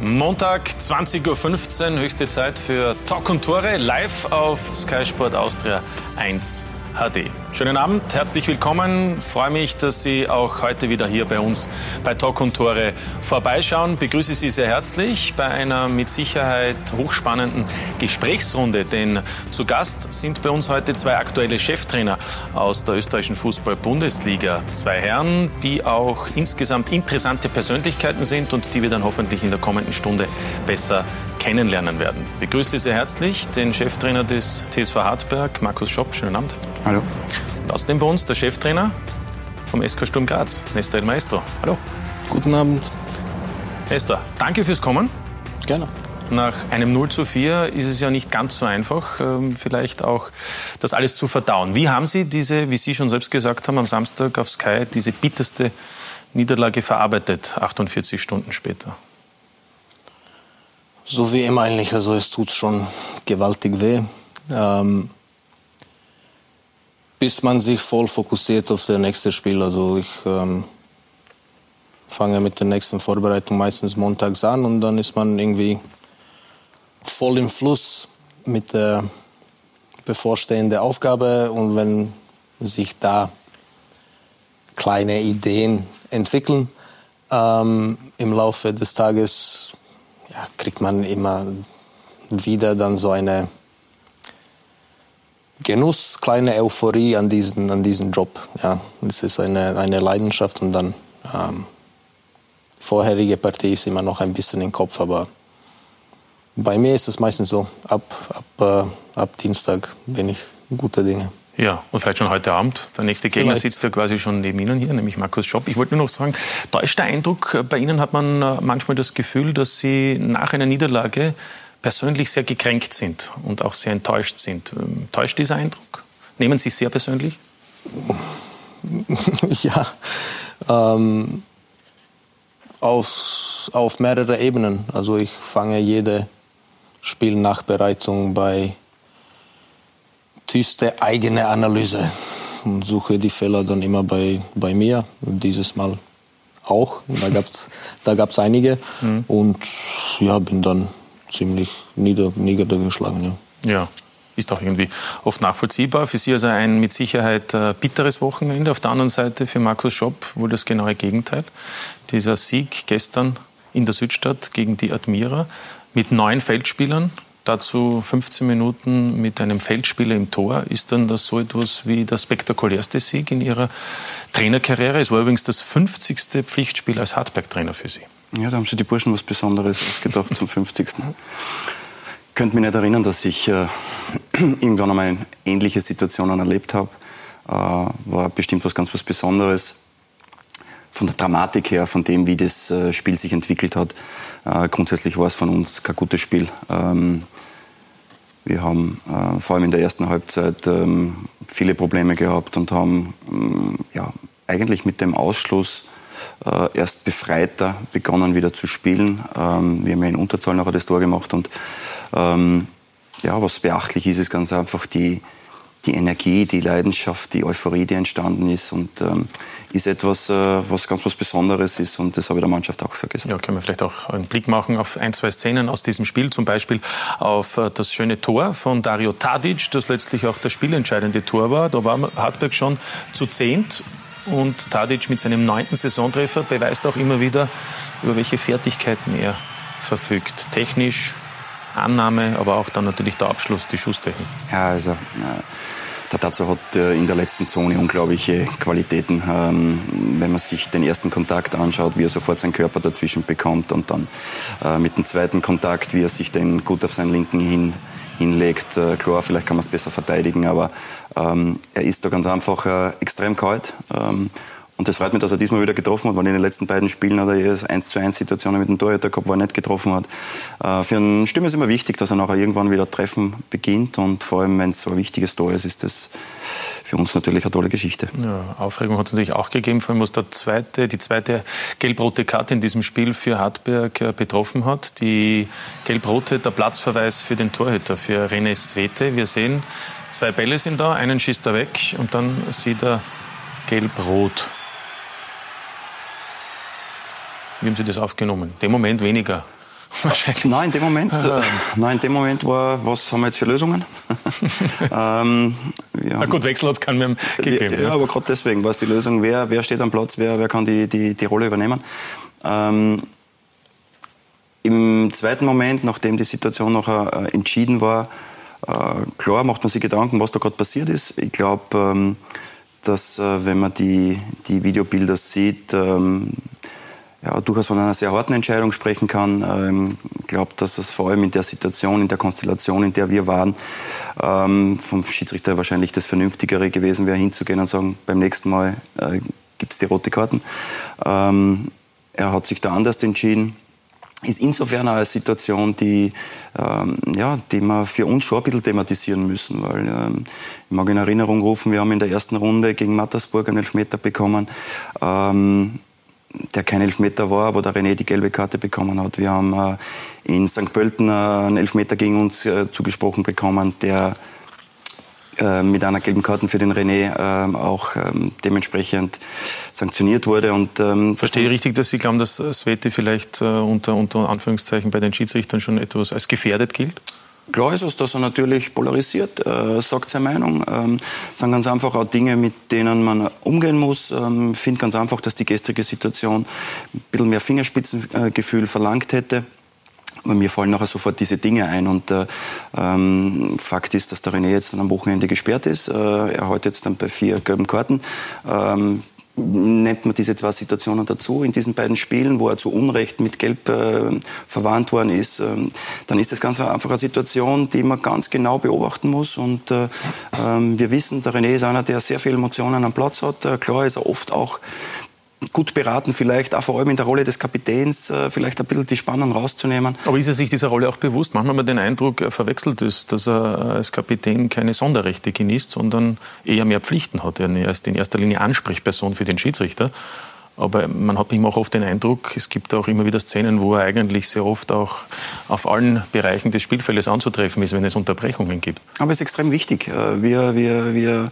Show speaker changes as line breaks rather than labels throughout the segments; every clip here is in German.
Montag, 20.15 Uhr, höchste Zeit für Talk und Tore, live auf Sky Sport Austria 1 HD. Schönen Abend, herzlich willkommen. Freue mich, dass Sie auch heute wieder hier bei uns bei Talk und Tore vorbeischauen. Begrüße Sie sehr herzlich bei einer mit Sicherheit hochspannenden Gesprächsrunde, denn zu Gast sind bei uns heute zwei aktuelle Cheftrainer aus der österreichischen Fußball-Bundesliga. Zwei Herren, die auch insgesamt interessante Persönlichkeiten sind und die wir dann hoffentlich in der kommenden Stunde besser kennenlernen werden. Begrüße sehr herzlich den Cheftrainer des TSV Hartberg, Markus Schopp. Schönen Abend.
Hallo.
Außerdem bei uns der Cheftrainer vom SK Sturm Graz, Nestor El Maestro. Hallo.
Guten Abend.
Nestor, danke fürs Kommen.
Gerne.
Nach einem 0 zu 4 ist es ja nicht ganz so einfach, ähm, vielleicht auch das alles zu verdauen. Wie haben Sie diese, wie Sie schon selbst gesagt haben, am Samstag auf Sky, diese bitterste Niederlage verarbeitet, 48 Stunden später?
So wie immer eigentlich, also es tut schon gewaltig weh. Ähm, bis man sich voll fokussiert auf das nächste Spiel. Also ich ähm, fange mit der nächsten Vorbereitung meistens montags an und dann ist man irgendwie voll im Fluss mit der bevorstehenden Aufgabe und wenn sich da kleine Ideen entwickeln ähm, im Laufe des Tages, ja, kriegt man immer wieder dann so eine Genuss, kleine Euphorie an diesen, an diesen Job. Ja, es ist eine, eine Leidenschaft und dann ähm, vorherige Partie ist immer noch ein bisschen im Kopf, aber bei mir ist es meistens so, ab, ab, äh, ab Dienstag bin ich guter Dinge.
Ja, und vielleicht schon heute Abend. Der nächste Gegner vielleicht. sitzt ja quasi schon neben Ihnen hier, nämlich Markus Schopp. Ich wollte nur noch sagen, täuscht der Eindruck, bei Ihnen hat man äh, manchmal das Gefühl, dass Sie nach einer Niederlage persönlich sehr gekränkt sind und auch sehr enttäuscht sind. Ähm, täuscht dieser Eindruck? Nehmen Sie es sehr persönlich?
ja, ähm, auf, auf mehrere Ebenen. Also ich fange jede Spielnachbereitung bei tiefste eigene Analyse und suche die Fehler dann immer bei, bei mir. Dieses Mal auch. Da gab es da gab's einige. Mhm. Und ja, bin dann ziemlich nieder, niedergeschlagen.
Ja. ja, ist auch irgendwie oft nachvollziehbar. Für Sie also ein mit Sicherheit äh, bitteres Wochenende. Auf der anderen Seite für Markus Schopp wohl das genaue Gegenteil. Dieser Sieg gestern in der Südstadt gegen die Admira mit neun Feldspielern, dazu 15 Minuten mit einem Feldspieler im Tor. Ist dann das so etwas wie der spektakulärste Sieg in Ihrer Trainerkarriere? Es war übrigens das 50. Pflichtspiel als Hartberg-Trainer für Sie.
Ja, da haben sich die Burschen was Besonderes ausgedacht zum 50. Ich könnte mich nicht erinnern, dass ich äh, irgendwann einmal ähnliche Situationen erlebt habe. Äh, war bestimmt was ganz was Besonderes. Von der Dramatik her, von dem, wie das äh, Spiel sich entwickelt hat. Äh, grundsätzlich war es von uns kein gutes Spiel. Ähm, wir haben äh, vor allem in der ersten Halbzeit ähm, viele Probleme gehabt und haben ähm, ja, eigentlich mit dem Ausschluss äh, erst befreiter begonnen wieder zu spielen. Ähm, wir haben ja in Unterzahl nachher das Tor gemacht und ähm, ja, was beachtlich ist, ist ganz einfach die, die Energie, die Leidenschaft, die Euphorie, die entstanden ist und ähm, ist etwas, äh, was ganz was Besonderes ist und das habe ich der Mannschaft auch gesagt.
Ja, können wir vielleicht auch einen Blick machen auf ein, zwei Szenen aus diesem Spiel, zum Beispiel auf äh, das schöne Tor von Dario Tadic, das letztlich auch das spielentscheidende Tor war. Da war Hartberg schon zu zehnt und Tadic mit seinem neunten Saisontreffer beweist auch immer wieder, über welche Fertigkeiten er verfügt. Technisch, Annahme, aber auch dann natürlich der Abschluss, die Schusstechnik.
Ja, also. Äh der Tazo hat äh, in der letzten Zone unglaubliche Qualitäten. Ähm, wenn man sich den ersten Kontakt anschaut, wie er sofort seinen Körper dazwischen bekommt und dann äh, mit dem zweiten Kontakt, wie er sich den gut auf seinen linken hin hinlegt. Äh, klar, vielleicht kann man es besser verteidigen, aber ähm, er ist da ganz einfach äh, extrem kalt. Ähm, und das freut mich, dass er diesmal wieder getroffen hat, weil in den letzten beiden Spielen hat er jedes 1 zu 1 Situationen mit dem Torhüter gehabt, wo er nicht getroffen hat. Äh, für einen Stürmer ist immer wichtig, dass er nachher irgendwann wieder treffen beginnt und vor allem, wenn es so ein wichtiges Tor ist, ist das für uns natürlich eine tolle Geschichte.
Ja, Aufregung hat es natürlich auch gegeben, vor allem was der zweite, die zweite gelb-rote Karte in diesem Spiel für Hartberg äh, betroffen hat. Die gelb-rote, der Platzverweis für den Torhüter, für René Svete. Wir sehen, zwei Bälle sind da, einen schießt er weg und dann sieht er gelb-rot. Wie haben Sie das aufgenommen? Dem Moment weniger
Wahrscheinlich. Nein, in dem Moment, äh, nein, in dem Moment war, was haben wir jetzt für Lösungen?
ähm, Na gut, Wechsel hat es keinen mehr gegeben.
Ja, ja. aber gerade deswegen war es die Lösung, wer, wer steht am Platz, wer, wer kann die, die, die Rolle übernehmen. Ähm, Im zweiten Moment, nachdem die Situation noch äh, entschieden war, äh, klar macht man sich Gedanken, was da gerade passiert ist. Ich glaube, ähm, dass äh, wenn man die, die Videobilder sieht, ähm, ja, durchaus von einer sehr harten Entscheidung sprechen kann. Ähm, ich glaube, dass es vor allem in der Situation, in der Konstellation, in der wir waren, ähm, vom Schiedsrichter wahrscheinlich das Vernünftigere gewesen wäre, hinzugehen und sagen, beim nächsten Mal äh, gibt es die rote Karten. Ähm, er hat sich da anders entschieden ist insofern eine Situation, die, ähm, ja, die wir für uns schon ein bisschen thematisieren müssen. Weil ähm, ich mag in Erinnerung rufen, wir haben in der ersten Runde gegen Mattersburg einen Elfmeter bekommen, ähm, der kein Elfmeter war, aber der René die gelbe Karte bekommen hat. Wir haben äh, in St. Pölten äh, einen Elfmeter gegen uns äh, zugesprochen bekommen, der mit einer gelben Karte für den René äh, auch ähm, dementsprechend sanktioniert wurde. Und,
ähm, Verstehe ich richtig, dass Sie glauben, dass Sveti vielleicht unter, unter Anführungszeichen bei den Schiedsrichtern schon etwas als gefährdet gilt?
Klar ist es, dass er natürlich polarisiert, äh, sagt seine Meinung, ähm, sagen ganz einfach auch Dinge, mit denen man umgehen muss. Ähm, finde ganz einfach, dass die gestrige Situation ein bisschen mehr Fingerspitzengefühl verlangt hätte. Und mir fallen nachher sofort diese Dinge ein. Und äh, ähm, Fakt ist, dass der René jetzt dann am Wochenende gesperrt ist. Äh, er hat jetzt dann bei vier gelben Karten. Ähm, nennt man diese zwei Situationen dazu in diesen beiden Spielen, wo er zu Unrecht mit Gelb äh, verwarnt worden ist, ähm, dann ist das ganz einfach eine Situation, die man ganz genau beobachten muss. Und äh, ähm, wir wissen, der René ist einer, der sehr viele Emotionen am Platz hat. Äh, klar ist er oft auch gut beraten, vielleicht auch vor allem in der Rolle des Kapitäns, äh, vielleicht ein bisschen die Spannung rauszunehmen.
Aber ist er sich dieser Rolle auch bewusst? Manchmal hat man den Eindruck, er verwechselt ist, dass er als Kapitän keine Sonderrechte genießt, sondern eher mehr Pflichten hat. Er ist in erster Linie Ansprechperson für den Schiedsrichter. Aber man hat immer auch oft den Eindruck, es gibt auch immer wieder Szenen, wo er eigentlich sehr oft auch auf allen Bereichen des Spielfeldes anzutreffen ist, wenn es Unterbrechungen gibt.
Aber es ist extrem wichtig. Äh, wir, wir, wir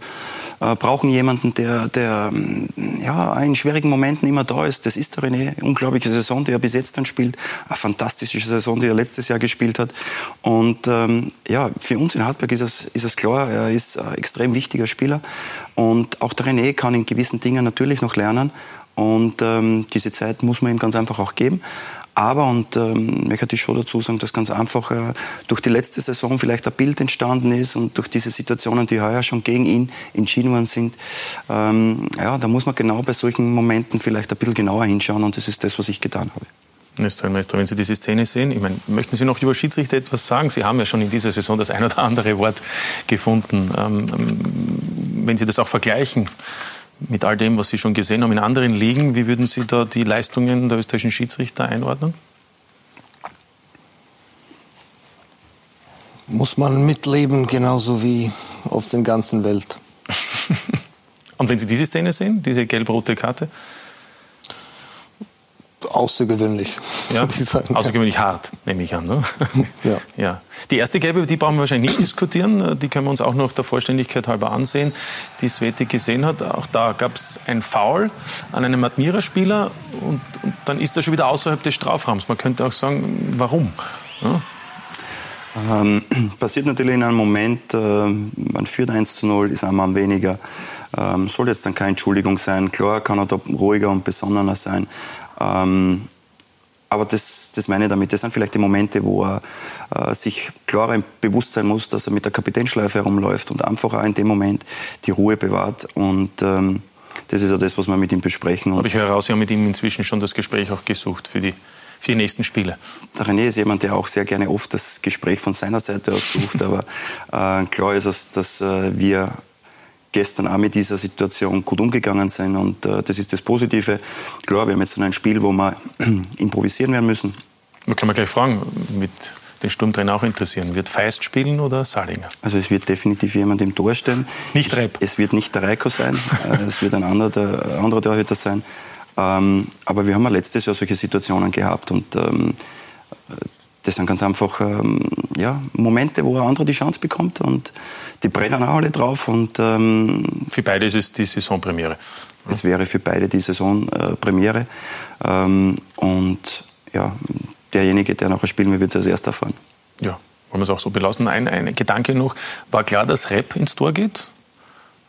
äh, brauchen jemanden, der, der mm, ja, in schwierigen Momenten immer da ist. Das ist der René. Unglaubliche Saison, die er bis jetzt dann spielt. Eine fantastische Saison, die er letztes Jahr gespielt hat. Und ähm, ja, für uns in Hartberg ist es, ist es klar, er ist ein extrem wichtiger Spieler. Und auch der René kann in gewissen Dingen natürlich noch lernen. Und ähm, diese Zeit muss man ihm ganz einfach auch geben. Aber, und ähm, möchte ich schon dazu sagen, dass ganz einfach äh, durch die letzte Saison vielleicht ein Bild entstanden ist und durch diese Situationen, die heuer schon gegen ihn entschieden worden sind, ähm, ja, da muss man genau bei solchen Momenten vielleicht ein bisschen genauer hinschauen und das ist das, was ich getan habe.
Meister, Meister, wenn Sie diese Szene sehen, ich meine, möchten Sie noch über Schiedsrichter etwas sagen? Sie haben ja schon in dieser Saison das ein oder andere Wort gefunden. Ähm, ähm wenn Sie das auch vergleichen, mit all dem, was Sie schon gesehen haben in anderen Ligen, wie würden Sie da die Leistungen der österreichischen Schiedsrichter einordnen?
Muss man mitleben, genauso wie auf der ganzen Welt.
Und wenn Sie diese Szene sehen, diese gelb-rote Karte?
Außergewöhnlich.
Ja, außergewöhnlich hart, nehme ich an. Ne? Ja. ja. Die erste gelbe, die brauchen wir wahrscheinlich nicht diskutieren. Die können wir uns auch noch der Vollständigkeit halber ansehen, die Sveti gesehen hat. Auch da gab es ein Foul an einem Admira-Spieler und, und, dann ist er schon wieder außerhalb des Strafraums. Man könnte auch sagen, warum? Ja?
Ähm, passiert natürlich in einem Moment, äh, man führt 1 zu 0, ist ein Mann weniger. Ähm, soll jetzt dann keine Entschuldigung sein. Klar kann er da ruhiger und besonnener sein. Ähm, aber das, das meine ich damit. Das sind vielleicht die Momente, wo er äh, sich klarer bewusst sein muss, dass er mit der Kapitänschleife herumläuft und einfach auch in dem Moment die Ruhe bewahrt. Und ähm, das ist ja das, was wir mit ihm besprechen.
Aber ich höre raus, Sie haben mit ihm inzwischen schon das Gespräch auch gesucht für die, für die nächsten Spiele.
Der René ist jemand, der auch sehr gerne oft das Gespräch von seiner Seite aus sucht. aber äh, klar ist es, dass äh, wir gestern auch mit dieser Situation gut umgegangen sind und äh, das ist das Positive. Klar, wir haben jetzt ein Spiel, wo wir improvisieren werden müssen.
Man kann man gleich fragen, mit den Sturmtrainer auch interessieren. Wird Feist spielen oder Salinger?
Also es wird definitiv jemand im Tor stehen.
Nicht Repp?
Es wird nicht der Reiko sein, äh, es wird ein anderer, der, anderer Torhüter sein. Ähm, aber wir haben ja letztes Jahr solche Situationen gehabt und ähm, das sind ganz einfach ähm, ja, Momente, wo ein anderer die Chance bekommt und die brennen auch alle drauf. Und, ähm,
für beide ist es die Saisonpremiere.
Es wäre für beide die Saisonpremiere. Ähm, und ja, derjenige, der nachher spielen will, wird es als erster fahren.
Ja, wollen wir es auch so belassen. Ein, ein Gedanke noch, war klar, dass Rap ins Tor geht?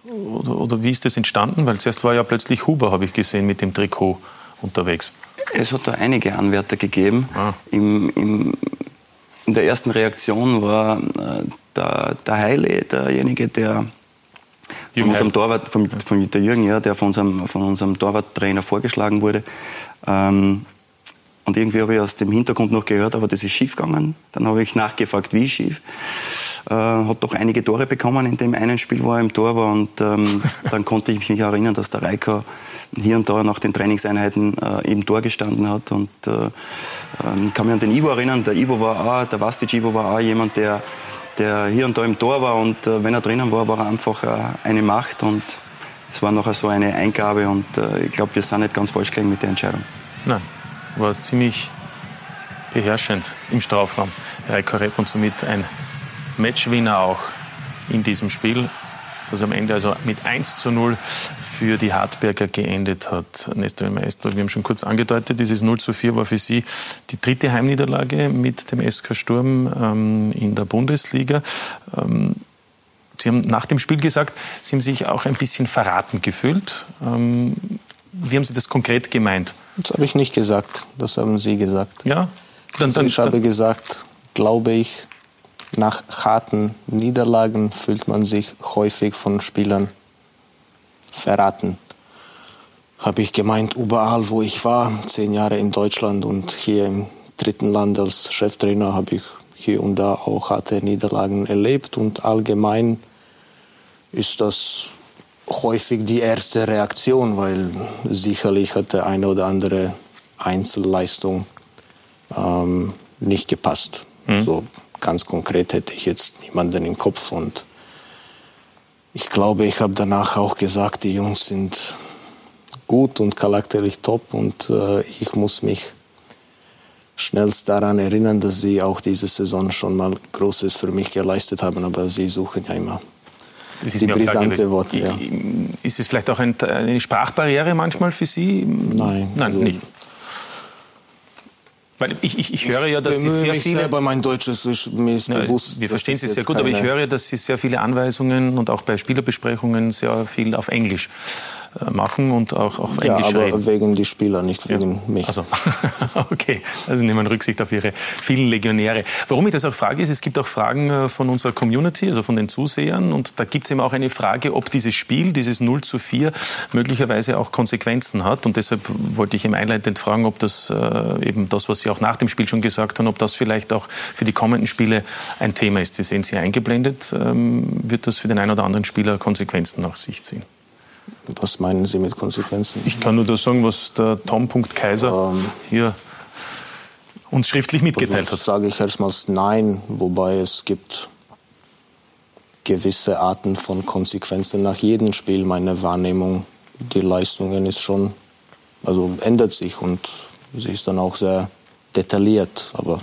Oder, oder wie ist das entstanden? Weil zuerst war ja plötzlich Huber, habe ich gesehen, mit dem Trikot unterwegs.
Es hat da einige Anwärter gegeben. Ah. Im, im, in der ersten Reaktion war äh, der, der Heile derjenige, der von unserem Torwart, von, von der Jürgen, ja, der von unserem, von unserem Torwarttrainer vorgeschlagen wurde. Ähm, und irgendwie habe ich aus dem Hintergrund noch gehört, aber das ist schief gegangen. Dann habe ich nachgefragt, wie schief. Äh, hat doch einige Tore bekommen in dem einen Spiel, wo er im Tor war. Und ähm, dann konnte ich mich erinnern, dass der Reiko hier und da nach den Trainingseinheiten äh, im Tor gestanden hat. Und äh, ähm, kann mich an den Ivo erinnern. Der Ivo war auch, der Vastic Ivo war auch jemand, der, der hier und da im Tor war. Und äh, wenn er drinnen war, war er einfach äh, eine Macht. Und es war nachher so eine Eingabe. Und ich glaube, wir sind nicht ganz falsch gelegen mit der Entscheidung.
Nein war es ziemlich beherrschend im Strafraum. Reiko Repp und somit ein Matchwinner auch in diesem Spiel, das am Ende also mit 1 zu 0 für die Hartberger geendet hat. Nestor Meister, wir haben schon kurz angedeutet, dieses 0 zu 4 war für Sie die dritte Heimniederlage mit dem SK Sturm ähm, in der Bundesliga. Ähm, Sie haben nach dem Spiel gesagt, Sie haben sich auch ein bisschen verraten gefühlt. Ähm, wie haben Sie das konkret gemeint?
Das habe ich nicht gesagt. Das haben Sie gesagt.
Ja?
Dann, dann, also ich habe gesagt, glaube ich, nach harten Niederlagen fühlt man sich häufig von Spielern verraten. Habe ich gemeint, überall wo ich war, zehn Jahre in Deutschland und hier im dritten Land als Cheftrainer, habe ich hier und da auch harte Niederlagen erlebt und allgemein ist das häufig die erste Reaktion, weil sicherlich hat der eine oder andere Einzelleistung ähm, nicht gepasst. Mhm. So ganz konkret hätte ich jetzt niemanden im Kopf und ich glaube, ich habe danach auch gesagt, die Jungs sind gut und charakterlich top und äh, ich muss mich schnellst daran erinnern, dass sie auch diese Saison schon mal Großes für mich geleistet haben, aber sie suchen ja immer
die brisante Worte. Ja. Ist es vielleicht auch ein, eine Sprachbarriere manchmal für Sie?
Nein.
Nein, also nicht. Ich, ich, ich höre ja, dass Sie sehr
mich
viele...
Selber mein Deutsch ist mir ist ja, bewusst.
Wir verstehen Sie sehr gut, aber ich höre, dass Sie sehr viele Anweisungen und auch bei Spielerbesprechungen sehr viel auf Englisch machen und auch, auch
ja,
Englisch
aber
reden.
wegen die Spieler, nicht wegen ja. mich.
Also, okay, also nehmen wir Rücksicht auf Ihre vielen Legionäre. Warum ich das auch frage, ist, es gibt auch Fragen äh, von unserer Community, also von den Zusehern und da gibt es eben auch eine Frage, ob dieses Spiel, dieses 0 zu 4, möglicherweise auch Konsequenzen hat und deshalb wollte ich im einleitend fragen, ob das äh, eben das, was Sie auch nach dem Spiel schon gesagt haben, ob das vielleicht auch für die kommenden Spiele ein Thema ist. Sie sehen Sie eingeblendet, ähm, wird das für den einen oder anderen Spieler Konsequenzen nach sich ziehen?
Was meinen Sie mit Konsequenzen?
Ich kann nur das sagen, was der Tom. Kaiser ähm, hier uns schriftlich mitgeteilt
hat. Sage ich erstmals nein, wobei es gibt gewisse Arten von Konsequenzen nach jedem Spiel. Meine Wahrnehmung, die Leistungen ist schon, also ändert sich und sie ist dann auch sehr detailliert. Aber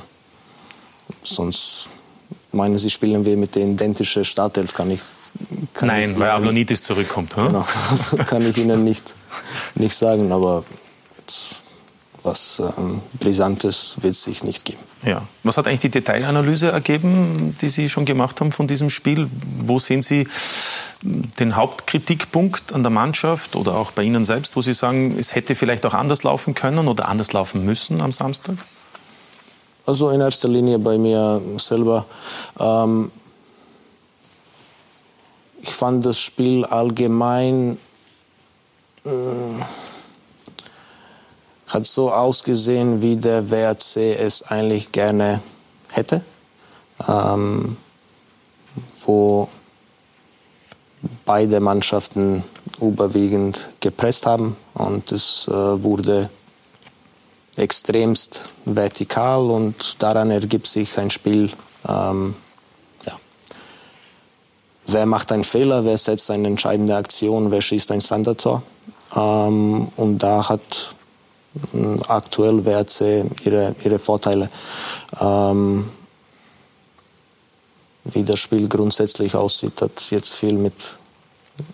sonst meinen Sie, spielen wir mit der identischen Startelf, kann ich
Nein, weil Avlonitis zurückkommt. Hm?
Genau, das kann ich Ihnen nicht, nicht sagen, aber jetzt was ähm, Brisantes wird es sich nicht geben.
Ja. Was hat eigentlich die Detailanalyse ergeben, die Sie schon gemacht haben von diesem Spiel? Wo sehen Sie den Hauptkritikpunkt an der Mannschaft oder auch bei Ihnen selbst, wo Sie sagen, es hätte vielleicht auch anders laufen können oder anders laufen müssen am Samstag?
Also in erster Linie bei mir selber. Ähm, ich fand das Spiel allgemein äh, hat so ausgesehen, wie der WRC es eigentlich gerne hätte, ähm, wo beide Mannschaften überwiegend gepresst haben und es äh, wurde extremst vertikal und daran ergibt sich ein Spiel, ähm, wer macht einen Fehler, wer setzt eine entscheidende Aktion, wer schießt ein Standardtor. Ähm, und da hat äh, aktuell WRC ihre, ihre Vorteile. Ähm, wie das Spiel grundsätzlich aussieht, hat jetzt viel mit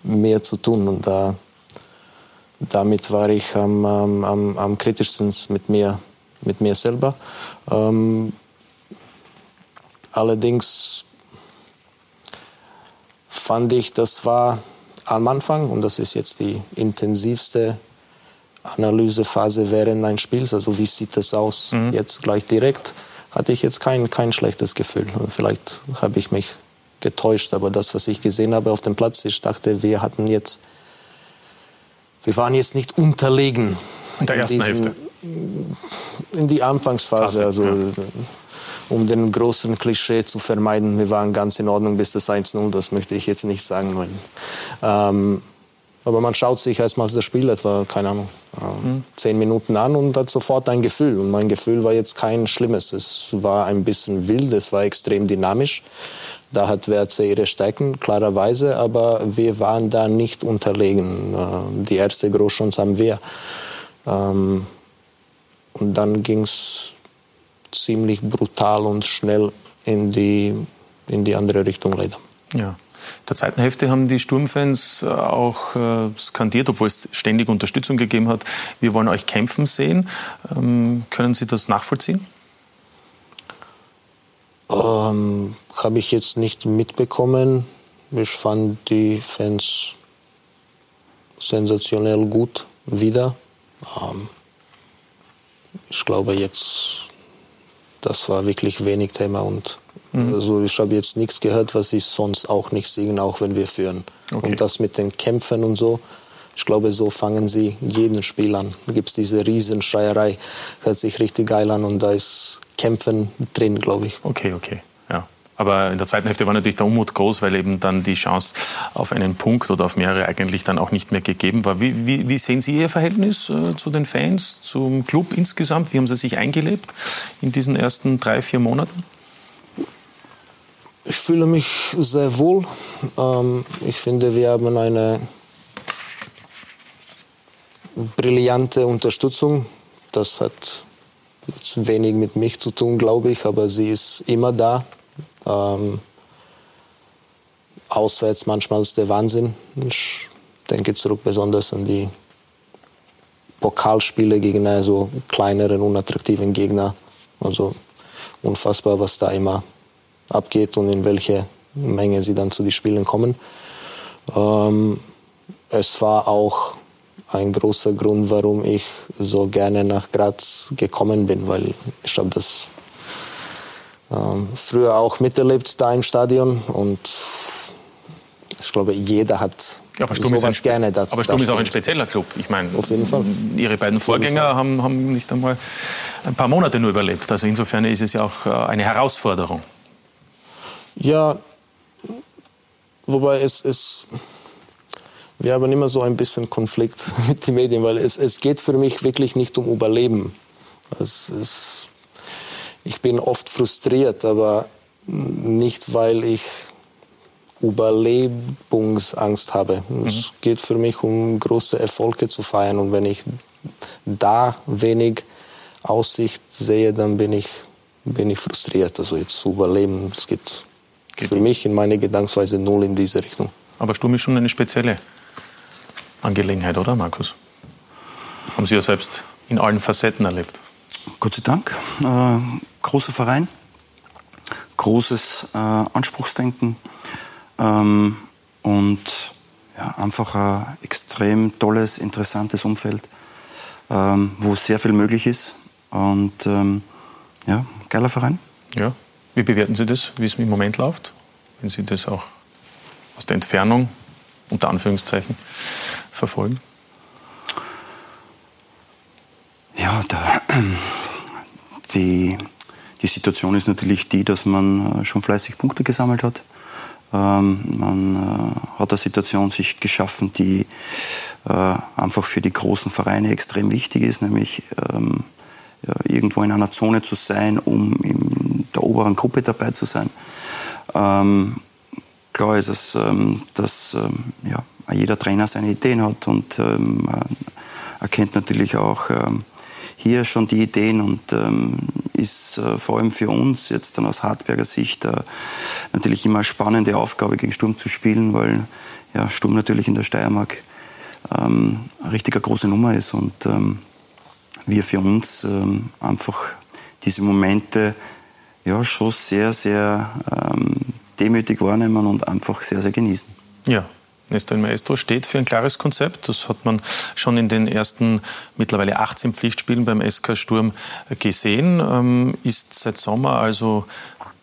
mir zu tun. Und da, damit war ich am, am, am kritischsten mit mir mit mir selber. Ähm, allerdings fand ich, das war am Anfang, und das ist jetzt die intensivste Analysephase während eines Spiels, also wie sieht das aus mhm. jetzt gleich direkt, hatte ich jetzt kein, kein schlechtes Gefühl. Vielleicht habe ich mich getäuscht, aber das, was ich gesehen habe auf dem Platz, ich dachte, wir hatten jetzt, wir waren jetzt nicht unterlegen.
In der ersten in diesen, Hälfte?
In die Anfangsphase, also ja. Um den großen Klischee zu vermeiden, wir waren ganz in Ordnung bis das 1-0, das möchte ich jetzt nicht sagen wollen. Ähm, aber man schaut sich erstmal das Spiel etwa, keine Ahnung, äh, mhm. zehn Minuten an und hat sofort ein Gefühl. Und mein Gefühl war jetzt kein schlimmes. Es war ein bisschen wild, es war extrem dynamisch. Da hat WRC ihre Stärken, klarerweise, aber wir waren da nicht unterlegen. Äh, die erste Großchance haben wir. Ähm, und dann ging es ziemlich brutal und schnell in die, in die andere Richtung leider.
Ja. In der zweiten Hälfte haben die Sturmfans äh, auch äh, skandiert, obwohl es ständig Unterstützung gegeben hat. Wir wollen euch kämpfen sehen. Ähm, können Sie das nachvollziehen?
Ähm, Habe ich jetzt nicht mitbekommen. Ich fand die Fans sensationell gut wieder. Ähm, ich glaube jetzt, das war wirklich wenig Thema und mhm. also ich habe jetzt nichts gehört, was ich sonst auch nicht sehe, auch wenn wir führen. Okay. Und das mit den Kämpfen und so, ich glaube, so fangen sie jeden Spiel an. Da gibt es diese Riesenschreierei, hört sich richtig geil an und da ist Kämpfen drin, glaube ich.
Okay, okay. Aber in der zweiten Hälfte war natürlich der Unmut groß, weil eben dann die Chance auf einen Punkt oder auf mehrere eigentlich dann auch nicht mehr gegeben war. Wie, wie, wie sehen Sie Ihr Verhältnis äh, zu den Fans, zum Club insgesamt? Wie haben Sie sich eingelebt in diesen ersten drei, vier Monaten?
Ich fühle mich sehr wohl. Ähm, ich finde, wir haben eine brillante Unterstützung. Das hat jetzt wenig mit mich zu tun, glaube ich, aber sie ist immer da. Ähm, auswärts manchmal ist der Wahnsinn. Ich denke zurück besonders an die Pokalspiele gegen so kleineren, unattraktiven Gegner. Also unfassbar, was da immer abgeht und in welche Menge sie dann zu den Spielen kommen. Ähm, es war auch ein großer Grund, warum ich so gerne nach Graz gekommen bin, weil ich habe das ähm, früher auch miterlebt da im Stadion und ich glaube, jeder hat
ja, aber Sturm sowas ist gerne. Das, aber Sturm das ist auch ein spezieller Club. Ich meine, auf jeden Fall. Ihre beiden Vorgänger haben, haben nicht einmal ein paar Monate nur überlebt. Also insofern ist es ja auch äh, eine Herausforderung.
Ja, wobei es ist wir haben immer so ein bisschen Konflikt mit den Medien, weil es, es geht für mich wirklich nicht um Überleben. Es, es, ich bin oft frustriert, aber nicht, weil ich Überlebensangst habe. Mhm. Es geht für mich um große Erfolge zu feiern und wenn ich da wenig Aussicht sehe, dann bin ich, bin ich frustriert. Also jetzt überleben, es geht, geht für mich in meiner Gedankensweise null in diese Richtung.
Aber Sturm ist schon eine spezielle Angelegenheit, oder Markus? Haben Sie ja selbst in allen Facetten erlebt.
Gott sei Dank. Äh, großer Verein, großes äh, Anspruchsdenken ähm, und ja, einfach ein extrem tolles, interessantes Umfeld, ähm, wo sehr viel möglich ist. Und ähm, ja, geiler Verein.
Ja. Wie bewerten Sie das, wie es im Moment läuft? Wenn Sie das auch aus der Entfernung unter Anführungszeichen verfolgen?
Ja, da, die, die Situation ist natürlich die, dass man äh, schon fleißig Punkte gesammelt hat. Ähm, man äh, hat eine Situation sich geschaffen, die äh, einfach für die großen Vereine extrem wichtig ist, nämlich ähm, irgendwo in einer Zone zu sein, um in der oberen Gruppe dabei zu sein. Ähm, klar ist es, dass jeder Trainer seine Ideen hat und erkennt natürlich auch hier schon die Ideen und ähm, ist äh, vor allem für uns jetzt dann aus Hartberger Sicht äh, natürlich immer eine spannende Aufgabe gegen Sturm zu spielen, weil ja, Sturm natürlich in der Steiermark ähm, eine richtige große Nummer ist und ähm, wir für uns ähm, einfach diese Momente ja schon sehr, sehr ähm, demütig wahrnehmen und einfach sehr, sehr genießen.
Ja, Nestor Maestro steht für ein klares Konzept. Das hat man schon in den ersten mittlerweile 18 Pflichtspielen beim SK Sturm gesehen. Ähm, ist seit Sommer also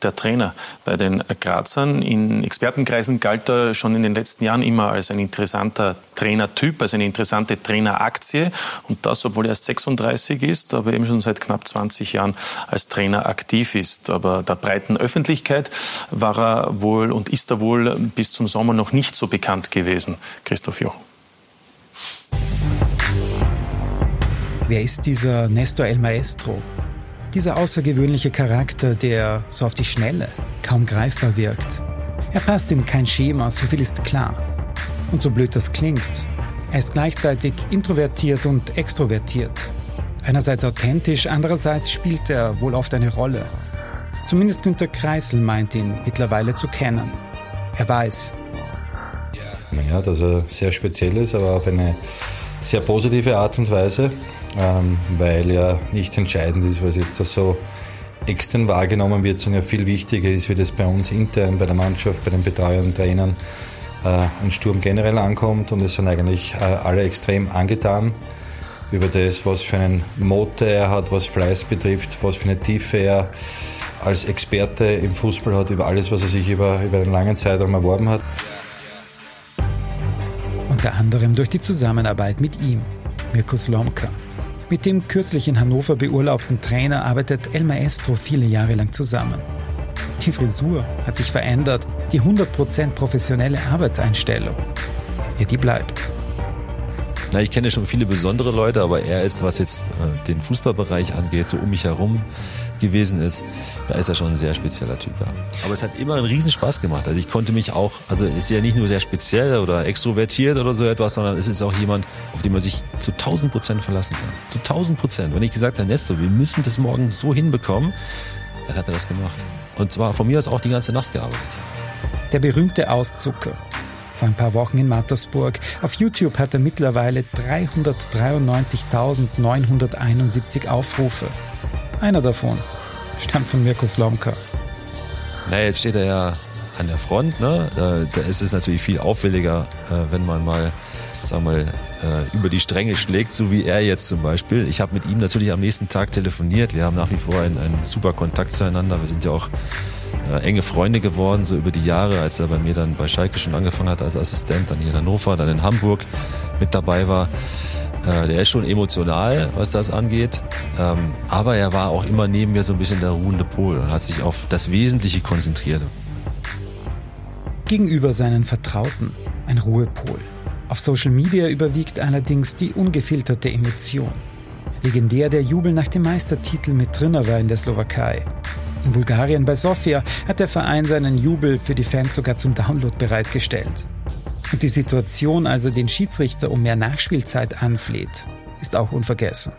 der Trainer bei den Grazern. In Expertenkreisen galt er schon in den letzten Jahren immer als ein interessanter Trainertyp, als eine interessante Traineraktie. Und das, obwohl er erst 36 ist, aber eben schon seit knapp 20 Jahren als Trainer aktiv ist. Aber der breiten Öffentlichkeit war er wohl und ist er wohl bis zum Sommer noch nicht so bekannt gewesen. Christoph Joch.
Wer ist dieser Nestor El Maestro? Dieser außergewöhnliche Charakter, der so auf die Schnelle kaum greifbar wirkt. Er passt in kein Schema, so viel ist klar. Und so blöd das klingt, er ist gleichzeitig introvertiert und extrovertiert. Einerseits authentisch, andererseits spielt er wohl oft eine Rolle. Zumindest Günter Kreisel meint ihn mittlerweile zu kennen. Er weiß.
Ja, dass er sehr speziell ist, aber auf eine sehr positive Art und Weise ähm, weil ja nicht entscheidend ist, was jetzt da so extern wahrgenommen wird, sondern ja viel wichtiger ist, wie das bei uns intern, bei der Mannschaft, bei den Betreuern, Trainern äh, und Sturm generell ankommt. Und es sind eigentlich äh, alle extrem angetan über das, was für einen Motor er hat, was Fleiß betrifft, was für eine Tiefe er als Experte im Fußball hat, über alles, was er sich über, über einen langen Zeitraum erworben hat.
Unter anderem durch die Zusammenarbeit mit ihm, Mirko Slomka. Mit dem kürzlich in Hannover beurlaubten Trainer arbeitet El Maestro viele Jahre lang zusammen. Die Frisur hat sich verändert, die 100% professionelle Arbeitseinstellung. Ja, die bleibt.
Na, ich kenne schon viele besondere Leute, aber er ist, was jetzt äh, den Fußballbereich angeht, so um mich herum gewesen ist, da ist er schon ein sehr spezieller Typ. Ja. Aber es hat immer einen riesen Spaß gemacht. Also ich konnte mich auch, also ist ja nicht nur sehr speziell oder extrovertiert oder so etwas, sondern es ist auch jemand, auf den man sich zu 1000 Prozent verlassen kann. Zu 1000 Prozent. Wenn ich gesagt habe, Nestor, wir müssen das morgen so hinbekommen, dann hat er das gemacht. Und zwar von mir aus auch die ganze Nacht gearbeitet.
Der berühmte Auszucker vor ein paar Wochen in Mattersburg. Auf YouTube hat er mittlerweile 393.971 Aufrufe. Einer davon stammt von Mirko Slomka.
Na, jetzt steht er ja an der Front. Ne? Da, ist es natürlich viel auffälliger, äh, wenn man mal, sagen mal, äh, über die Stränge schlägt, so wie er jetzt zum Beispiel. Ich habe mit ihm natürlich am nächsten Tag telefoniert. Wir haben nach wie vor einen, einen super Kontakt zueinander. Wir sind ja auch äh, enge Freunde geworden, so über die Jahre, als er bei mir dann bei Schalke schon angefangen hat als Assistent, dann hier in Hannover, dann in Hamburg mit dabei war. Äh, der ist schon emotional, was das angeht. Ähm, aber er war auch immer neben mir so ein bisschen der ruhende Pol und hat sich auf das Wesentliche konzentriert.
Gegenüber seinen Vertrauten ein Ruhepol. Auf Social Media überwiegt allerdings die ungefilterte Emotion. Legendär der Jubel nach dem Meistertitel mit Trnava in der Slowakei. In Bulgarien bei Sofia hat der Verein seinen Jubel für die Fans sogar zum Download bereitgestellt. Und die Situation, als er den Schiedsrichter um mehr Nachspielzeit anfleht, ist auch unvergessen.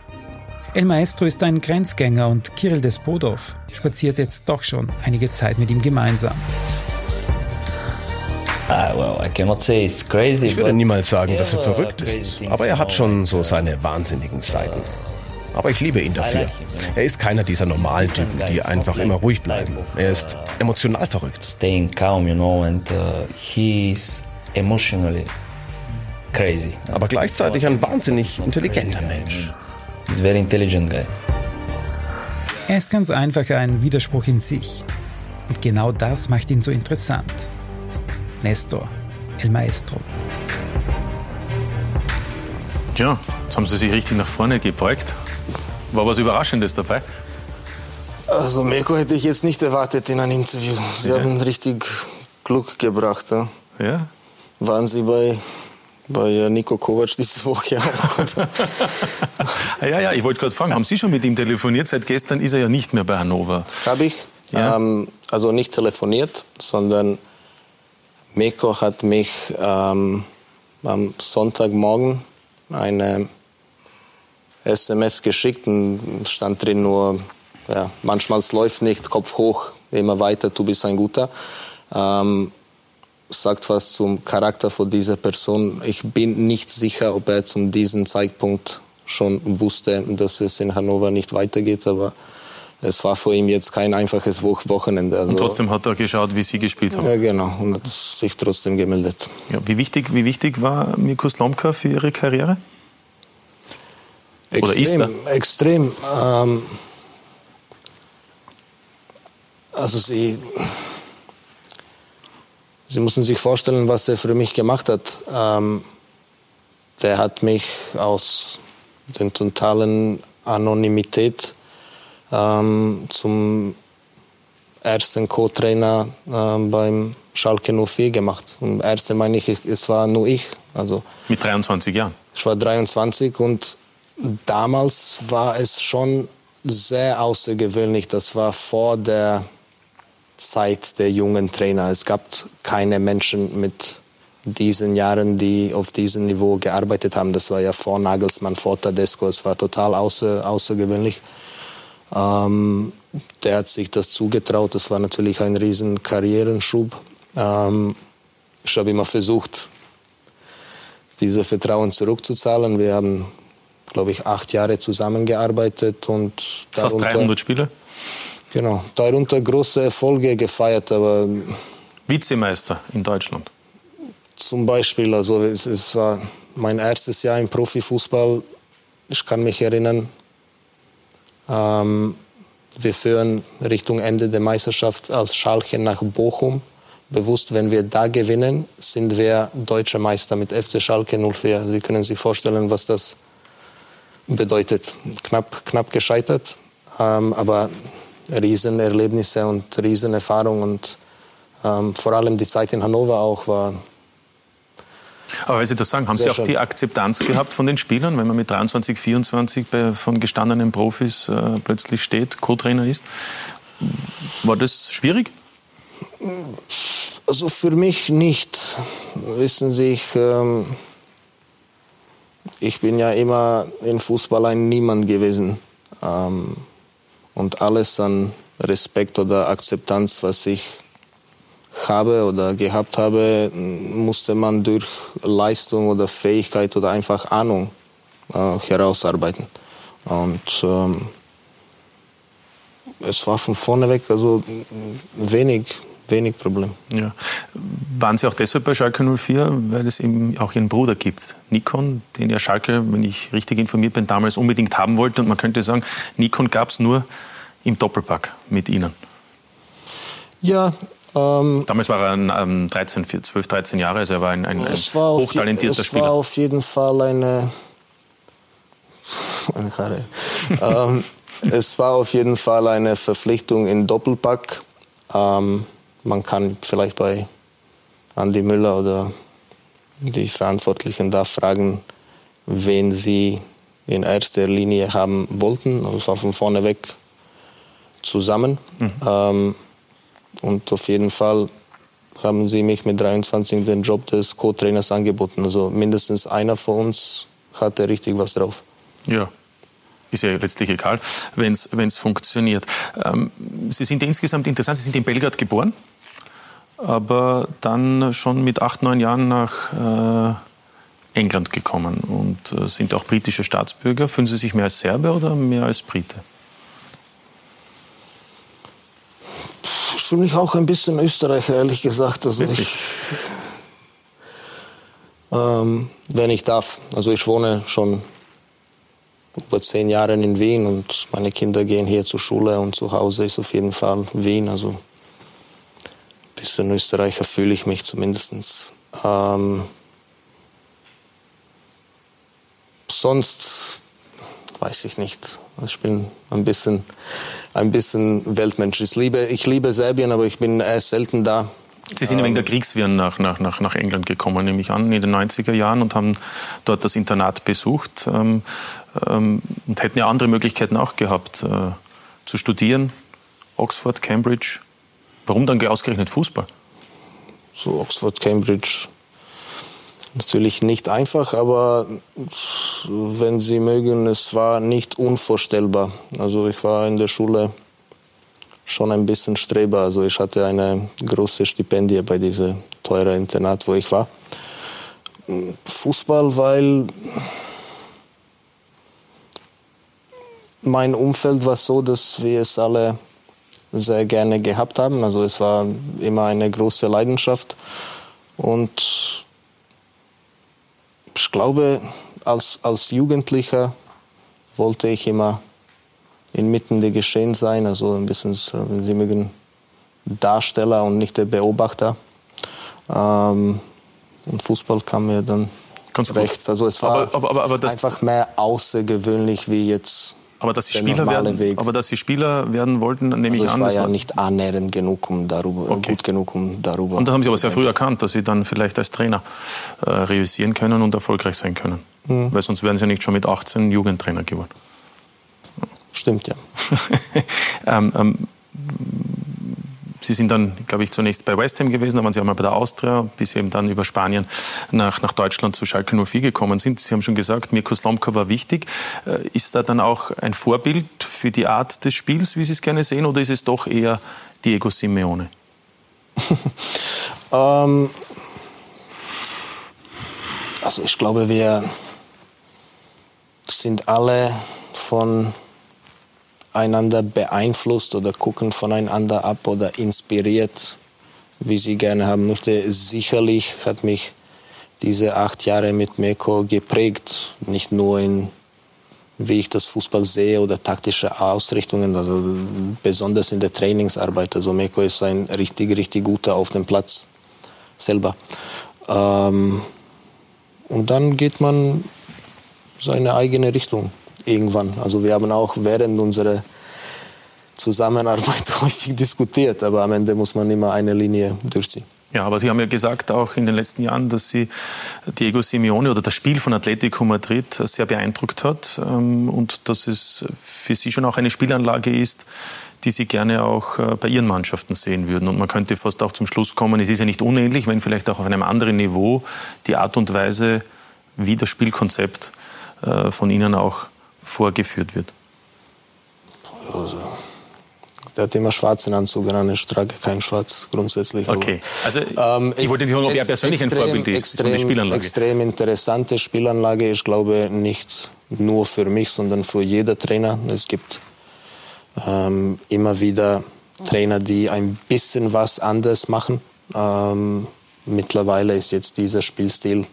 El Maestro ist ein Grenzgänger und Kirill Despodov spaziert jetzt doch schon einige Zeit mit ihm gemeinsam.
Ah, ich würde niemals sagen, dass er verrückt ist, aber er hat schon so seine wahnsinnigen Seiten. Aber ich liebe ihn dafür. Er ist keiner dieser normalen Typen, die einfach immer ruhig bleiben. Er ist emotional verrückt. Staying calm, you know, and uh, he's emotionally crazy. Aber gleichzeitig ein wahnsinnig intelligenter Mensch. He's very intelligent guy.
Er ist ganz einfach ein Widerspruch in sich. Und genau das macht ihn so interessant. Nestor, El Maestro.
Tja, jetzt haben Sie sich richtig nach vorne gebeugt. War was Überraschendes dabei?
Also Meko hätte ich jetzt nicht erwartet in einem Interview. Sie ja. haben richtig Glück gebracht. Ja?
ja?
Waren Sie bei, bei Nico Kovac diese Woche auch?
ja, ja, ich wollte gerade fragen, haben Sie schon mit ihm telefoniert? Seit gestern ist er ja nicht mehr bei Hannover.
Habe ich. Ja? Ähm, also nicht telefoniert, sondern Meko hat mich ähm, am Sonntagmorgen eine SMS geschickt und stand drin nur, ja, manchmal es läuft nicht, Kopf hoch, immer weiter, du bist ein Guter. Ähm, sagt was zum Charakter von dieser Person. Ich bin nicht sicher, ob er zum diesem Zeitpunkt schon wusste, dass es in Hannover nicht weitergeht, aber es war für ihn jetzt kein einfaches Wochenende.
Also und trotzdem hat er geschaut, wie Sie gespielt haben.
Ja, genau, und hat sich trotzdem gemeldet.
Ja, wie, wichtig, wie wichtig war Mirko Slomka für Ihre Karriere?
Oder extrem, ist er? Extrem. Ähm, also Sie, Sie müssen sich vorstellen, was er für mich gemacht hat. Ähm, der hat mich aus der totalen Anonymität ähm, zum ersten Co-Trainer ähm, beim Schalke 04 gemacht. Und erste meine ich, es war nur ich. Also
Mit 23 Jahren?
Ich war 23 und damals war es schon sehr außergewöhnlich. Das war vor der Zeit der jungen Trainer. Es gab keine Menschen mit diesen Jahren, die auf diesem Niveau gearbeitet haben. Das war ja vor Nagelsmann, vor Tedesco. Es war total außer, außergewöhnlich. Ähm, der hat sich das zugetraut. Das war natürlich ein riesen Karrierenschub. Ähm, ich habe immer versucht, dieses Vertrauen zurückzuzahlen. Wir haben, glaube ich, acht Jahre zusammengearbeitet und
fast 300 Spiele.
Genau, darunter große Erfolge gefeiert, aber
Vizemeister in Deutschland.
Zum Beispiel, also es, es war mein erstes Jahr im Profifußball. Ich kann mich erinnern, ähm, wir führen Richtung Ende der Meisterschaft als Schalke nach Bochum. Bewusst, wenn wir da gewinnen, sind wir deutsche Meister mit FC Schalke 04. Sie können sich vorstellen, was das bedeutet. Knapp, knapp gescheitert, ähm, aber Riesenerlebnisse und Riesenerfahrung und ähm, vor allem die Zeit in Hannover auch war
aber weil Sie das sagen, haben Sie auch schön. die Akzeptanz gehabt von den Spielern, wenn man mit 23, 24 bei, von gestandenen Profis äh, plötzlich steht, Co-Trainer ist? War das schwierig?
Also für mich nicht. Wissen Sie, ich, ähm, ich bin ja immer im Fußball ein Niemand gewesen. Ähm, und alles an Respekt oder Akzeptanz, was ich habe oder gehabt habe, musste man durch Leistung oder Fähigkeit oder einfach Ahnung äh, herausarbeiten. Und ähm, es war von vorne weg also wenig, wenig Problem.
Ja. Waren Sie auch deshalb bei Schalke 04, weil es eben auch Ihren Bruder gibt, Nikon, den ja Schalke, wenn ich richtig informiert bin, damals unbedingt haben wollte. Und man könnte sagen, Nikon gab es nur im Doppelpack mit Ihnen.
Ja,
ähm, Damals war er ein, 13, 12, 13 Jahre, also er war ein, ein, ein hochtalentierter Spieler.
Es war auf jeden Fall eine. eine ähm, es war auf jeden Fall eine Verpflichtung in Doppelpack. Ähm, man kann vielleicht bei Andy Müller oder die Verantwortlichen da fragen, wen sie in erster Linie haben wollten. Das war von vorne weg zusammen. Mhm. Ähm, und auf jeden Fall haben sie mich mit 23 den Job des Co-Trainers angeboten. Also mindestens einer von uns hatte richtig was drauf.
Ja, ist ja letztlich egal, wenn es funktioniert. Ähm, sie sind insgesamt interessant, Sie sind in Belgrad geboren, aber dann schon mit acht, neun Jahren nach äh, England gekommen und äh, sind auch britische Staatsbürger. Fühlen Sie sich mehr als Serbe oder mehr als Brite?
fühle mich auch ein bisschen Österreicher, ehrlich gesagt. Also ich, ähm, wenn ich darf. Also ich wohne schon über zehn Jahre in Wien und meine Kinder gehen hier zur Schule und zu Hause ist auf jeden Fall Wien. Also bisschen Österreicher fühle ich mich zumindest. Ähm, sonst weiß ich nicht. Ich bin ein bisschen ein bisschen Weltmensch. Ich liebe, ich liebe Serbien, aber ich bin erst selten da.
Sie sind wegen der Kriegswirren nach, nach, nach, nach England gekommen, nehme ich an, in den 90er Jahren und haben dort das Internat besucht ähm, ähm, und hätten ja andere Möglichkeiten auch gehabt, äh, zu studieren. Oxford, Cambridge. Warum dann ausgerechnet Fußball?
So Oxford, Cambridge. Natürlich nicht einfach, aber wenn Sie mögen, es war nicht unvorstellbar. Also ich war in der Schule schon ein bisschen Streber. Also ich hatte eine große Stipendie bei diesem teuren Internat, wo ich war. Fußball, weil mein Umfeld war so, dass wir es alle sehr gerne gehabt haben. Also es war immer eine große Leidenschaft. Und ich glaube, als, als Jugendlicher wollte ich immer inmitten der Geschehen sein, also ein bisschen, wenn Sie mögen, Darsteller und nicht der Beobachter. Ähm, und Fußball kam mir dann Ganz recht. Also es war aber, aber, aber, einfach mehr außergewöhnlich wie jetzt
aber dass Sie Spieler werden, Weg. aber dass Sie Spieler werden wollten, nehme also ich an.
Ich war ja nicht annähernd genug, um darüber, okay. gut genug, um darüber.
Und da haben Sie aber sehr früh erkannt, dass Sie dann vielleicht als Trainer äh, realisieren können und erfolgreich sein können. Mhm. Weil sonst wären Sie ja nicht schon mit 18 Jugendtrainer geworden.
Stimmt, ja.
ähm, ähm, Sie sind dann, glaube ich, zunächst bei West Ham gewesen, dann waren Sie auch mal bei der Austria, bis Sie eben dann über Spanien nach, nach Deutschland zu Schalke 04 gekommen sind. Sie haben schon gesagt, Mirko Slomka war wichtig. Äh, ist da dann auch ein Vorbild für die Art des Spiels, wie Sie es gerne sehen, oder ist es doch eher Diego Simeone?
ähm, also ich glaube, wir sind alle von einander beeinflusst oder gucken voneinander ab oder inspiriert, wie sie gerne haben möchte. Sicherlich hat mich diese acht Jahre mit Meko geprägt, nicht nur in wie ich das Fußball sehe oder taktische Ausrichtungen, also besonders in der Trainingsarbeit. Also Meko ist ein richtig, richtig guter auf dem Platz selber. Ähm, und dann geht man seine eigene Richtung irgendwann. Also wir haben auch während unserer Zusammenarbeit häufig diskutiert, aber am Ende muss man immer eine Linie durchziehen.
Ja, aber Sie haben ja gesagt, auch in den letzten Jahren, dass Sie Diego Simeone oder das Spiel von Atletico Madrid sehr beeindruckt hat ähm, und dass es für Sie schon auch eine Spielanlage ist, die Sie gerne auch äh, bei Ihren Mannschaften sehen würden. Und man könnte fast auch zum Schluss kommen, es ist ja nicht unähnlich, wenn vielleicht auch auf einem anderen Niveau die Art und Weise, wie das Spielkonzept äh, von Ihnen auch vorgeführt wird?
Also, der hat immer schwarzen Anzug an, ich trage keinen Schwarz grundsätzlich.
Okay, also ähm, ich wollte nicht fragen, ob er persönlich extrem, ein Vorbild ist
extrem, der Spielanlage. Extrem interessante Spielanlage. Ich glaube nicht nur für mich, sondern für jeder Trainer. Es gibt ähm, immer wieder Trainer, die ein bisschen was anders machen. Ähm, mittlerweile ist jetzt dieser Spielstil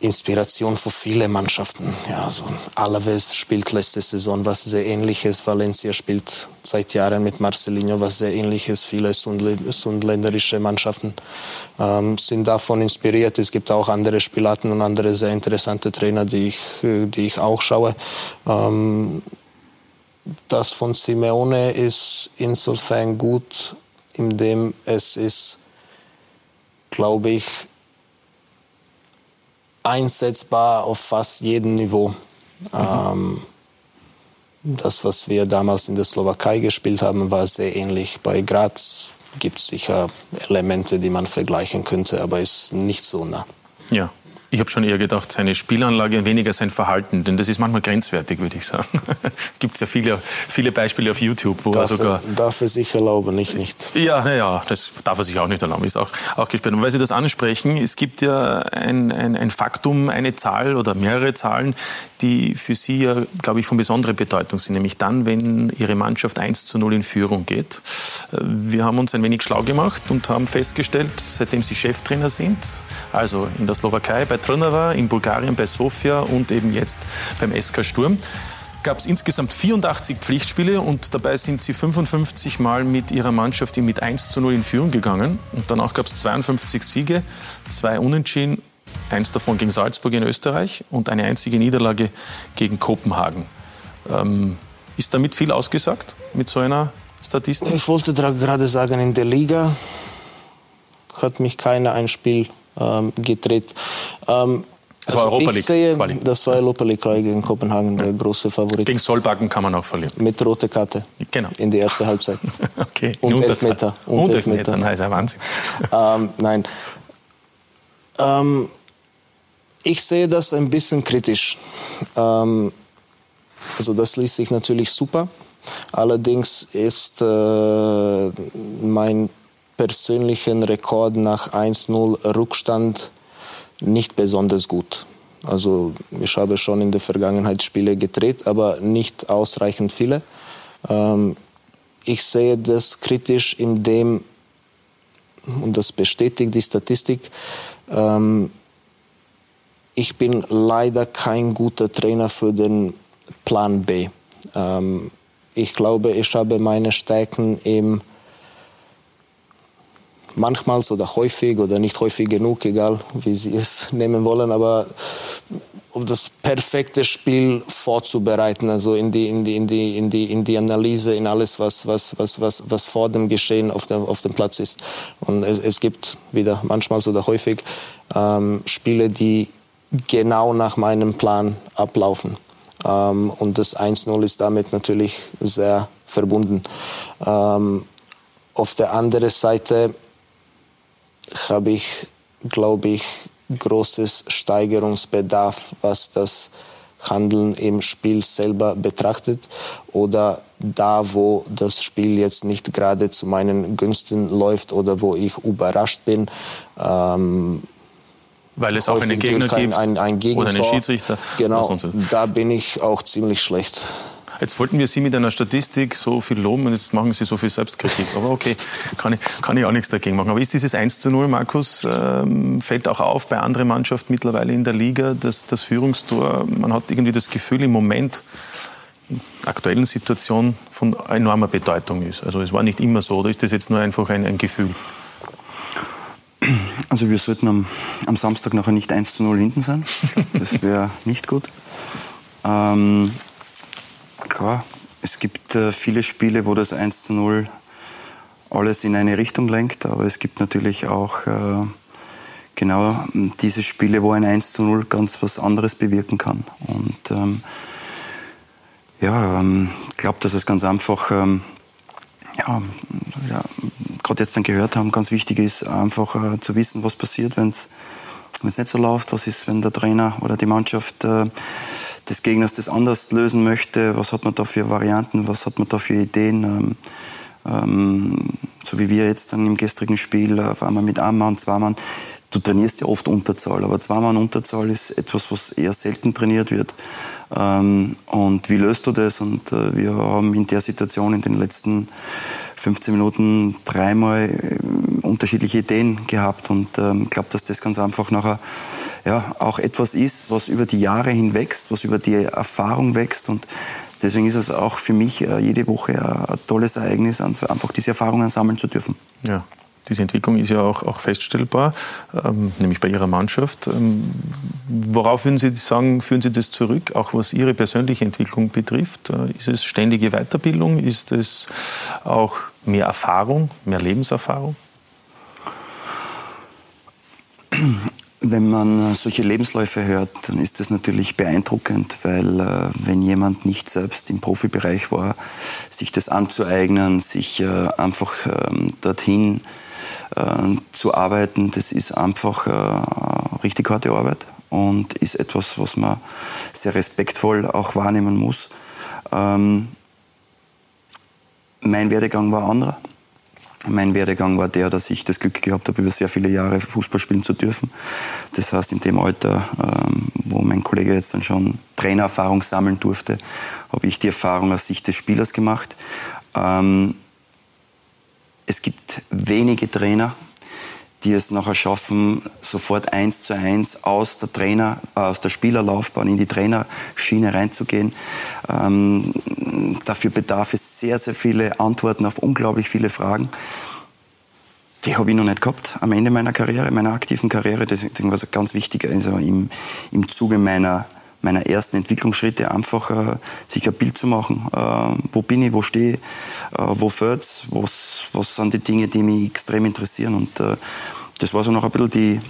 Inspiration für viele Mannschaften. Ja, also Alaves spielt letzte Saison was sehr ähnliches. Valencia spielt seit Jahren mit Marcelinho was sehr ähnliches. Viele sundländerische Mannschaften ähm, sind davon inspiriert. Es gibt auch andere Spielarten und andere sehr interessante Trainer, die ich, die ich auch schaue. Ähm, das von Simeone ist insofern gut, indem es ist, glaube ich, einsetzbar auf fast jedem Niveau. Mhm. Ähm, das, was wir damals in der Slowakei gespielt haben, war sehr ähnlich. Bei Graz gibt es sicher Elemente, die man vergleichen könnte, aber ist nicht so nah.
Ja. Ich habe schon eher gedacht, seine Spielanlage, weniger sein Verhalten, denn das ist manchmal grenzwertig, würde ich sagen. Gibt es ja viele, viele Beispiele auf YouTube, wo
darf
er sogar...
Er, darf er sich erlauben, nicht nicht.
Ja, naja, das darf er sich auch nicht erlauben, ist auch, auch gesperrt. Und weil Sie das ansprechen, es gibt ja ein, ein, ein Faktum, eine Zahl oder mehrere Zahlen, die für Sie ja, glaube ich, von besonderer Bedeutung sind, nämlich dann, wenn Ihre Mannschaft 1 zu 0 in Führung geht. Wir haben uns ein wenig schlau gemacht und haben festgestellt, seitdem Sie Cheftrainer sind, also in der Slowakei, bei Trnava, in Bulgarien bei Sofia und eben jetzt beim SK Sturm gab es insgesamt 84 Pflichtspiele und dabei sind sie 55 Mal mit ihrer Mannschaft mit 1 zu 0 in Führung gegangen. Und danach gab es 52 Siege, zwei Unentschieden, eins davon gegen Salzburg in Österreich und eine einzige Niederlage gegen Kopenhagen. Ähm, ist damit viel ausgesagt mit so einer Statistik?
Ich wollte gerade sagen, in der Liga hat mich keiner ein Spiel ähm, gedreht. Ähm,
das war also Europa League.
Sehe, das war Europa League gegen Kopenhagen, der große Favorit.
Gegen Solbakken kann man auch verlieren.
Mit roter Karte.
Genau.
In der ersten Halbzeit.
okay.
Und Elfmeter.
Und, und Elfmeter. Nein, ist ja Wahnsinn.
ähm, nein. Ähm, ich sehe das ein bisschen kritisch. Ähm, also das liest sich natürlich super. Allerdings ist äh, mein persönlichen Rekord nach 1-0 Rückstand nicht besonders gut. Also ich habe schon in der Vergangenheit Spiele gedreht, aber nicht ausreichend viele. Ähm, ich sehe das kritisch, indem, und das bestätigt die Statistik, ähm, ich bin leider kein guter Trainer für den Plan B. Ähm, ich glaube, ich habe meine Stärken im manchmal oder häufig oder nicht häufig genug, egal wie Sie es nehmen wollen, aber um das perfekte Spiel vorzubereiten, also in die, in die, in die, in die, in die Analyse, in alles, was, was, was, was, was vor dem Geschehen auf dem, auf dem Platz ist. Und es, es gibt wieder manchmal oder häufig ähm, Spiele, die genau nach meinem Plan ablaufen. Ähm, und das 1-0 ist damit natürlich sehr verbunden. Ähm, auf der anderen Seite habe ich, glaube ich, großes Steigerungsbedarf, was das Handeln im Spiel selber betrachtet oder da, wo das Spiel jetzt nicht gerade zu meinen Günsten läuft oder wo ich überrascht bin. Ähm,
Weil es auch einen Gegner gibt
ein, ein
oder einen Schiedsrichter.
Genau, da bin ich auch ziemlich schlecht.
Jetzt wollten wir Sie mit einer Statistik so viel loben und jetzt machen Sie so viel Selbstkritik. Aber okay, kann ich, kann ich auch nichts dagegen machen. Aber ist dieses 1 zu 0, Markus, ähm, fällt auch auf bei anderen Mannschaften mittlerweile in der Liga, dass das Führungstor, man hat irgendwie das Gefühl im Moment, in der aktuellen Situation von enormer Bedeutung ist. Also es war nicht immer so, oder ist das jetzt nur einfach ein, ein Gefühl?
Also wir sollten am, am, Samstag nachher nicht 1 zu 0 hinten sein. Das wäre nicht gut. Ähm, klar, es gibt äh, viele Spiele, wo das 1 zu 0 alles in eine Richtung lenkt, aber es gibt natürlich auch äh, genau diese Spiele, wo ein 1 zu 0 ganz was anderes bewirken kann. Und ähm, ja, ähm, ich glaube, dass es ganz einfach, ähm, ja, ja gerade jetzt dann gehört haben, ganz wichtig ist, einfach äh, zu wissen, was passiert, wenn es wenn es nicht so läuft, was ist, wenn der Trainer oder die Mannschaft äh, des Gegners das anders lösen möchte, was hat man da für Varianten, was hat man da für Ideen. Ähm, ähm, so wie wir jetzt dann im gestrigen Spiel, auf einmal mit einem Mann, zwei Mann, du trainierst ja oft Unterzahl, aber zwei Mann Unterzahl ist etwas, was eher selten trainiert wird. Ähm, und wie löst du das? Und äh, wir haben in der Situation in den letzten 15 Minuten dreimal äh, unterschiedliche Ideen gehabt und ähm, glaube, dass das ganz einfach nachher ja, auch etwas ist, was über die Jahre hinwächst, was über die Erfahrung wächst und deswegen ist es auch für mich äh, jede Woche ein tolles Ereignis, einfach diese Erfahrungen sammeln zu dürfen.
Ja. Diese Entwicklung ist ja auch, auch feststellbar, ähm, nämlich bei Ihrer Mannschaft. Ähm, worauf würden Sie sagen, führen Sie das zurück, auch was Ihre persönliche Entwicklung betrifft? Äh, ist es ständige Weiterbildung? Ist es auch mehr Erfahrung, mehr Lebenserfahrung?
Wenn man solche Lebensläufe hört, dann ist das natürlich beeindruckend, weil äh, wenn jemand nicht selbst im Profibereich war, sich das anzueignen, sich äh, einfach ähm, dorthin äh, zu arbeiten, das ist einfach äh, richtig harte Arbeit und ist etwas, was man sehr respektvoll auch wahrnehmen muss. Ähm, mein Werdegang war anderer. Mein Werdegang war der, dass ich das Glück gehabt habe, über sehr viele Jahre Fußball spielen zu dürfen. Das heißt, in dem Alter, ähm, wo mein Kollege jetzt dann schon Trainererfahrung sammeln durfte, habe ich die Erfahrung aus Sicht des Spielers gemacht. Es gibt wenige Trainer, die es nachher schaffen, sofort eins zu eins aus der Trainer, äh, aus der Spielerlaufbahn in die Trainerschiene reinzugehen. Ähm, dafür bedarf es sehr, sehr viele Antworten auf unglaublich viele Fragen. Die habe ich noch nicht gehabt am Ende meiner Karriere, meiner aktiven Karriere. Deswegen war es ganz wichtig, also im, im Zuge meiner meiner ersten Entwicklungsschritte einfach äh, sich ein Bild zu machen. Äh, wo bin ich, wo stehe ich, äh, wo fehlt's, was, was sind die Dinge, die mich extrem interessieren. Und äh, das war so noch ein bisschen die,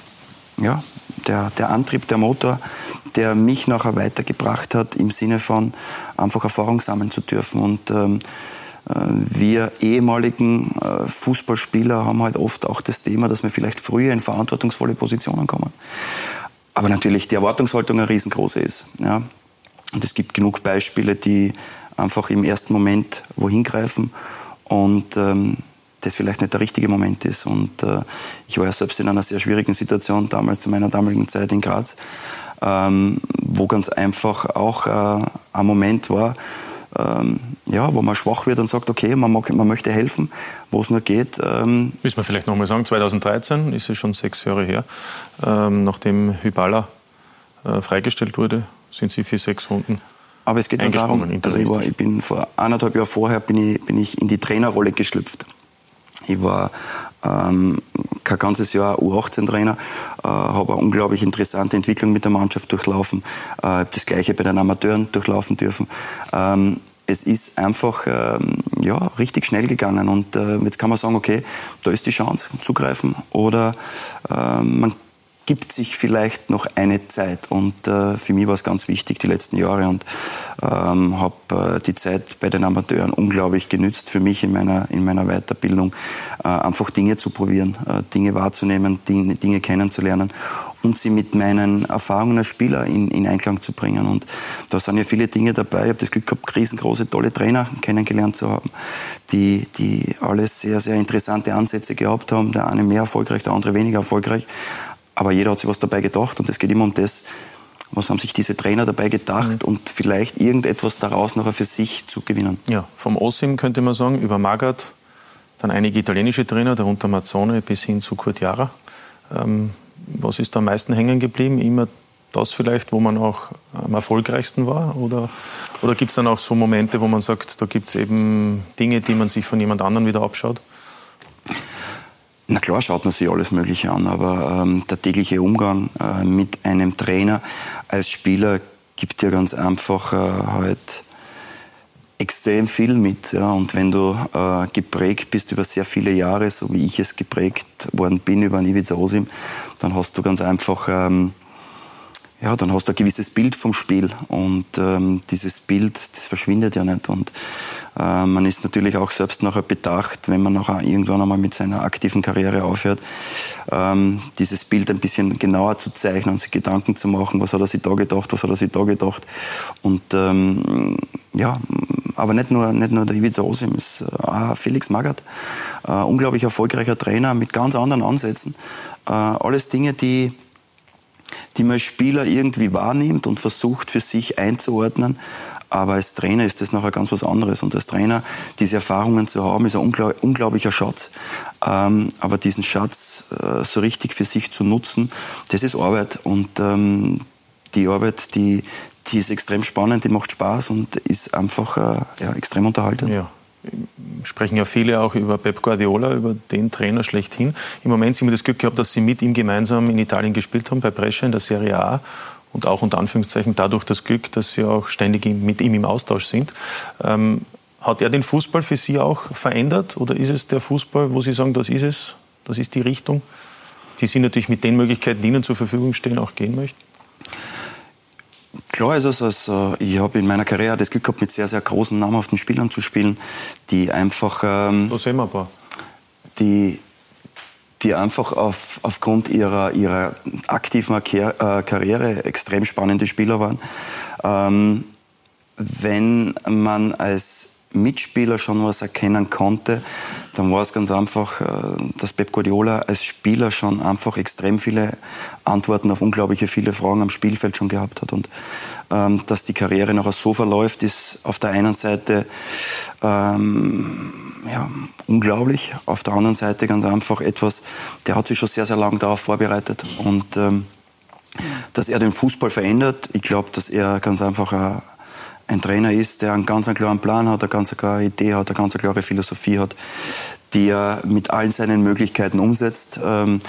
ja, der, der Antrieb, der Motor, der mich nachher weitergebracht hat im Sinne von einfach Erfahrung sammeln zu dürfen. Und ähm, äh, wir ehemaligen äh, Fußballspieler haben halt oft auch das Thema, dass wir vielleicht früher in verantwortungsvolle Positionen kommen aber natürlich die Erwartungshaltung eine riesengroße ist. Ja. Und es gibt genug Beispiele, die einfach im ersten Moment wohin greifen und ähm, das vielleicht nicht der richtige Moment ist. Und äh, ich war ja selbst in einer sehr schwierigen Situation damals zu meiner damaligen Zeit in Graz. ähm, wo ganz einfach auch äh, ein Moment war, ähm, ja, wo man schwach wird und sagt, okay, man, mag, man möchte helfen, wo es nur geht.
Ähm. Müssen wir vielleicht nochmal sagen, 2013 ist es schon sechs Jahre her, ähm, nachdem Hybala äh, freigestellt wurde, sind Sie für sechs Runden
aber es geht nur darum, also ich, war, ich bin vor anderthalb Jahren vorher bin ich, bin ich in die Trainerrolle geschlüpft. Ich war ähm, kein ganzes Jahr U18-Trainer, äh, habe eine unglaublich interessante Entwicklung mit der Mannschaft durchlaufen, äh, habe das Gleiche bei den Amateuren durchlaufen dürfen. Ähm, es ist einfach ähm, ja, richtig schnell gegangen und äh, jetzt kann man sagen, okay, da ist die Chance zugreifen oder äh, man gibt sich vielleicht noch eine Zeit. Und äh, für mich war es ganz wichtig die letzten Jahre und ähm, habe äh, die Zeit bei den Amateuren unglaublich genützt für mich in meiner, in meiner Weiterbildung, äh, einfach Dinge zu probieren, äh, Dinge wahrzunehmen, Dinge, Dinge kennenzulernen und sie mit meinen Erfahrungen als Spieler in, in Einklang zu bringen. Und da sind ja viele Dinge dabei. Ich habe das Glück gehabt, riesengroße, tolle Trainer kennengelernt zu haben, die, die alles sehr, sehr interessante Ansätze gehabt haben. Der eine mehr erfolgreich, der andere weniger erfolgreich. Aber jeder hat sich was dabei gedacht und es geht immer um das, was haben sich diese Trainer dabei gedacht mhm. und vielleicht irgendetwas daraus noch für sich zu gewinnen.
Ja, vom Osim könnte man sagen, über Magath, dann einige italienische Trainer, darunter Mazzone bis hin zu Kurt Jara. Ähm, was ist da am meisten hängen geblieben? Immer das vielleicht, wo man auch am erfolgreichsten war? Oder, oder gibt es dann auch so Momente, wo man sagt, da gibt es eben Dinge, die man sich von jemand anderem wieder abschaut?
Na klar schaut man sich alles Mögliche an, aber ähm, der tägliche Umgang äh, mit einem Trainer als Spieler gibt dir ganz einfach äh, halt extrem viel mit. Ja. Und wenn du äh, geprägt bist über sehr viele Jahre, so wie ich es geprägt worden bin über Ivica Osim, dann hast du ganz einfach ähm, ja, dann hast du ein gewisses Bild vom Spiel und ähm, dieses Bild, das verschwindet ja nicht und äh, man ist natürlich auch selbst nachher bedacht, wenn man nachher irgendwann einmal mit seiner aktiven Karriere aufhört, ähm, dieses Bild ein bisschen genauer zu zeichnen und sich Gedanken zu machen, was hat er sich da gedacht, was hat er sich da gedacht und ähm, ja, aber nicht nur, nicht nur der Ivica Osim, ist äh, auch Felix Magath, äh, unglaublich erfolgreicher Trainer mit ganz anderen Ansätzen, äh, alles Dinge, die die man als Spieler irgendwie wahrnimmt und versucht für sich einzuordnen. Aber als Trainer ist das nachher ganz was anderes. Und als Trainer diese Erfahrungen zu haben, ist ein unglaublicher Schatz. Ähm, aber diesen Schatz äh, so richtig für sich zu nutzen, das ist Arbeit. Und ähm, die Arbeit, die, die ist extrem spannend, die macht Spaß und ist einfach äh, ja, extrem unterhaltend.
Ja sprechen ja viele auch über Pep Guardiola, über den Trainer schlechthin. Im Moment sind wir das Glück gehabt, dass Sie mit ihm gemeinsam in Italien gespielt haben, bei Brescia in der Serie A. Und auch unter Anführungszeichen dadurch das Glück, dass Sie auch ständig mit ihm im Austausch sind. Ähm, hat er den Fußball für Sie auch verändert? Oder ist es der Fußball, wo Sie sagen, das ist es, das ist die Richtung, die Sie natürlich mit den Möglichkeiten, die Ihnen zur Verfügung stehen, auch gehen möchten?
Klar ist es, also ich habe in meiner Karriere das Glück gehabt, mit sehr, sehr großen, namhaften Spielern zu spielen, die einfach... Ähm,
da sehen wir ein paar.
Die, die einfach auf, aufgrund ihrer, ihrer aktiven äh, Karriere extrem spannende Spieler waren. Ähm, wenn man als Mitspieler schon was erkennen konnte, dann war es ganz einfach, äh, dass Pep Guardiola als Spieler schon einfach extrem viele Antworten auf unglaubliche viele Fragen am Spielfeld schon gehabt hat. Und ähm, dass die Karriere nachher so verläuft, ist auf der einen Seite ähm, ja, unglaublich, auf der anderen Seite ganz einfach etwas, der hat sich schon sehr, sehr lange darauf vorbereitet. Und ähm, dass er den Fußball verändert, ich glaube, dass er ganz einfach ein ein Trainer ist, der einen ganz einen klaren Plan hat, eine ganz klare Idee hat, eine ganz klare Philosophie hat, die er mit allen seinen Möglichkeiten umsetzt. Ähm,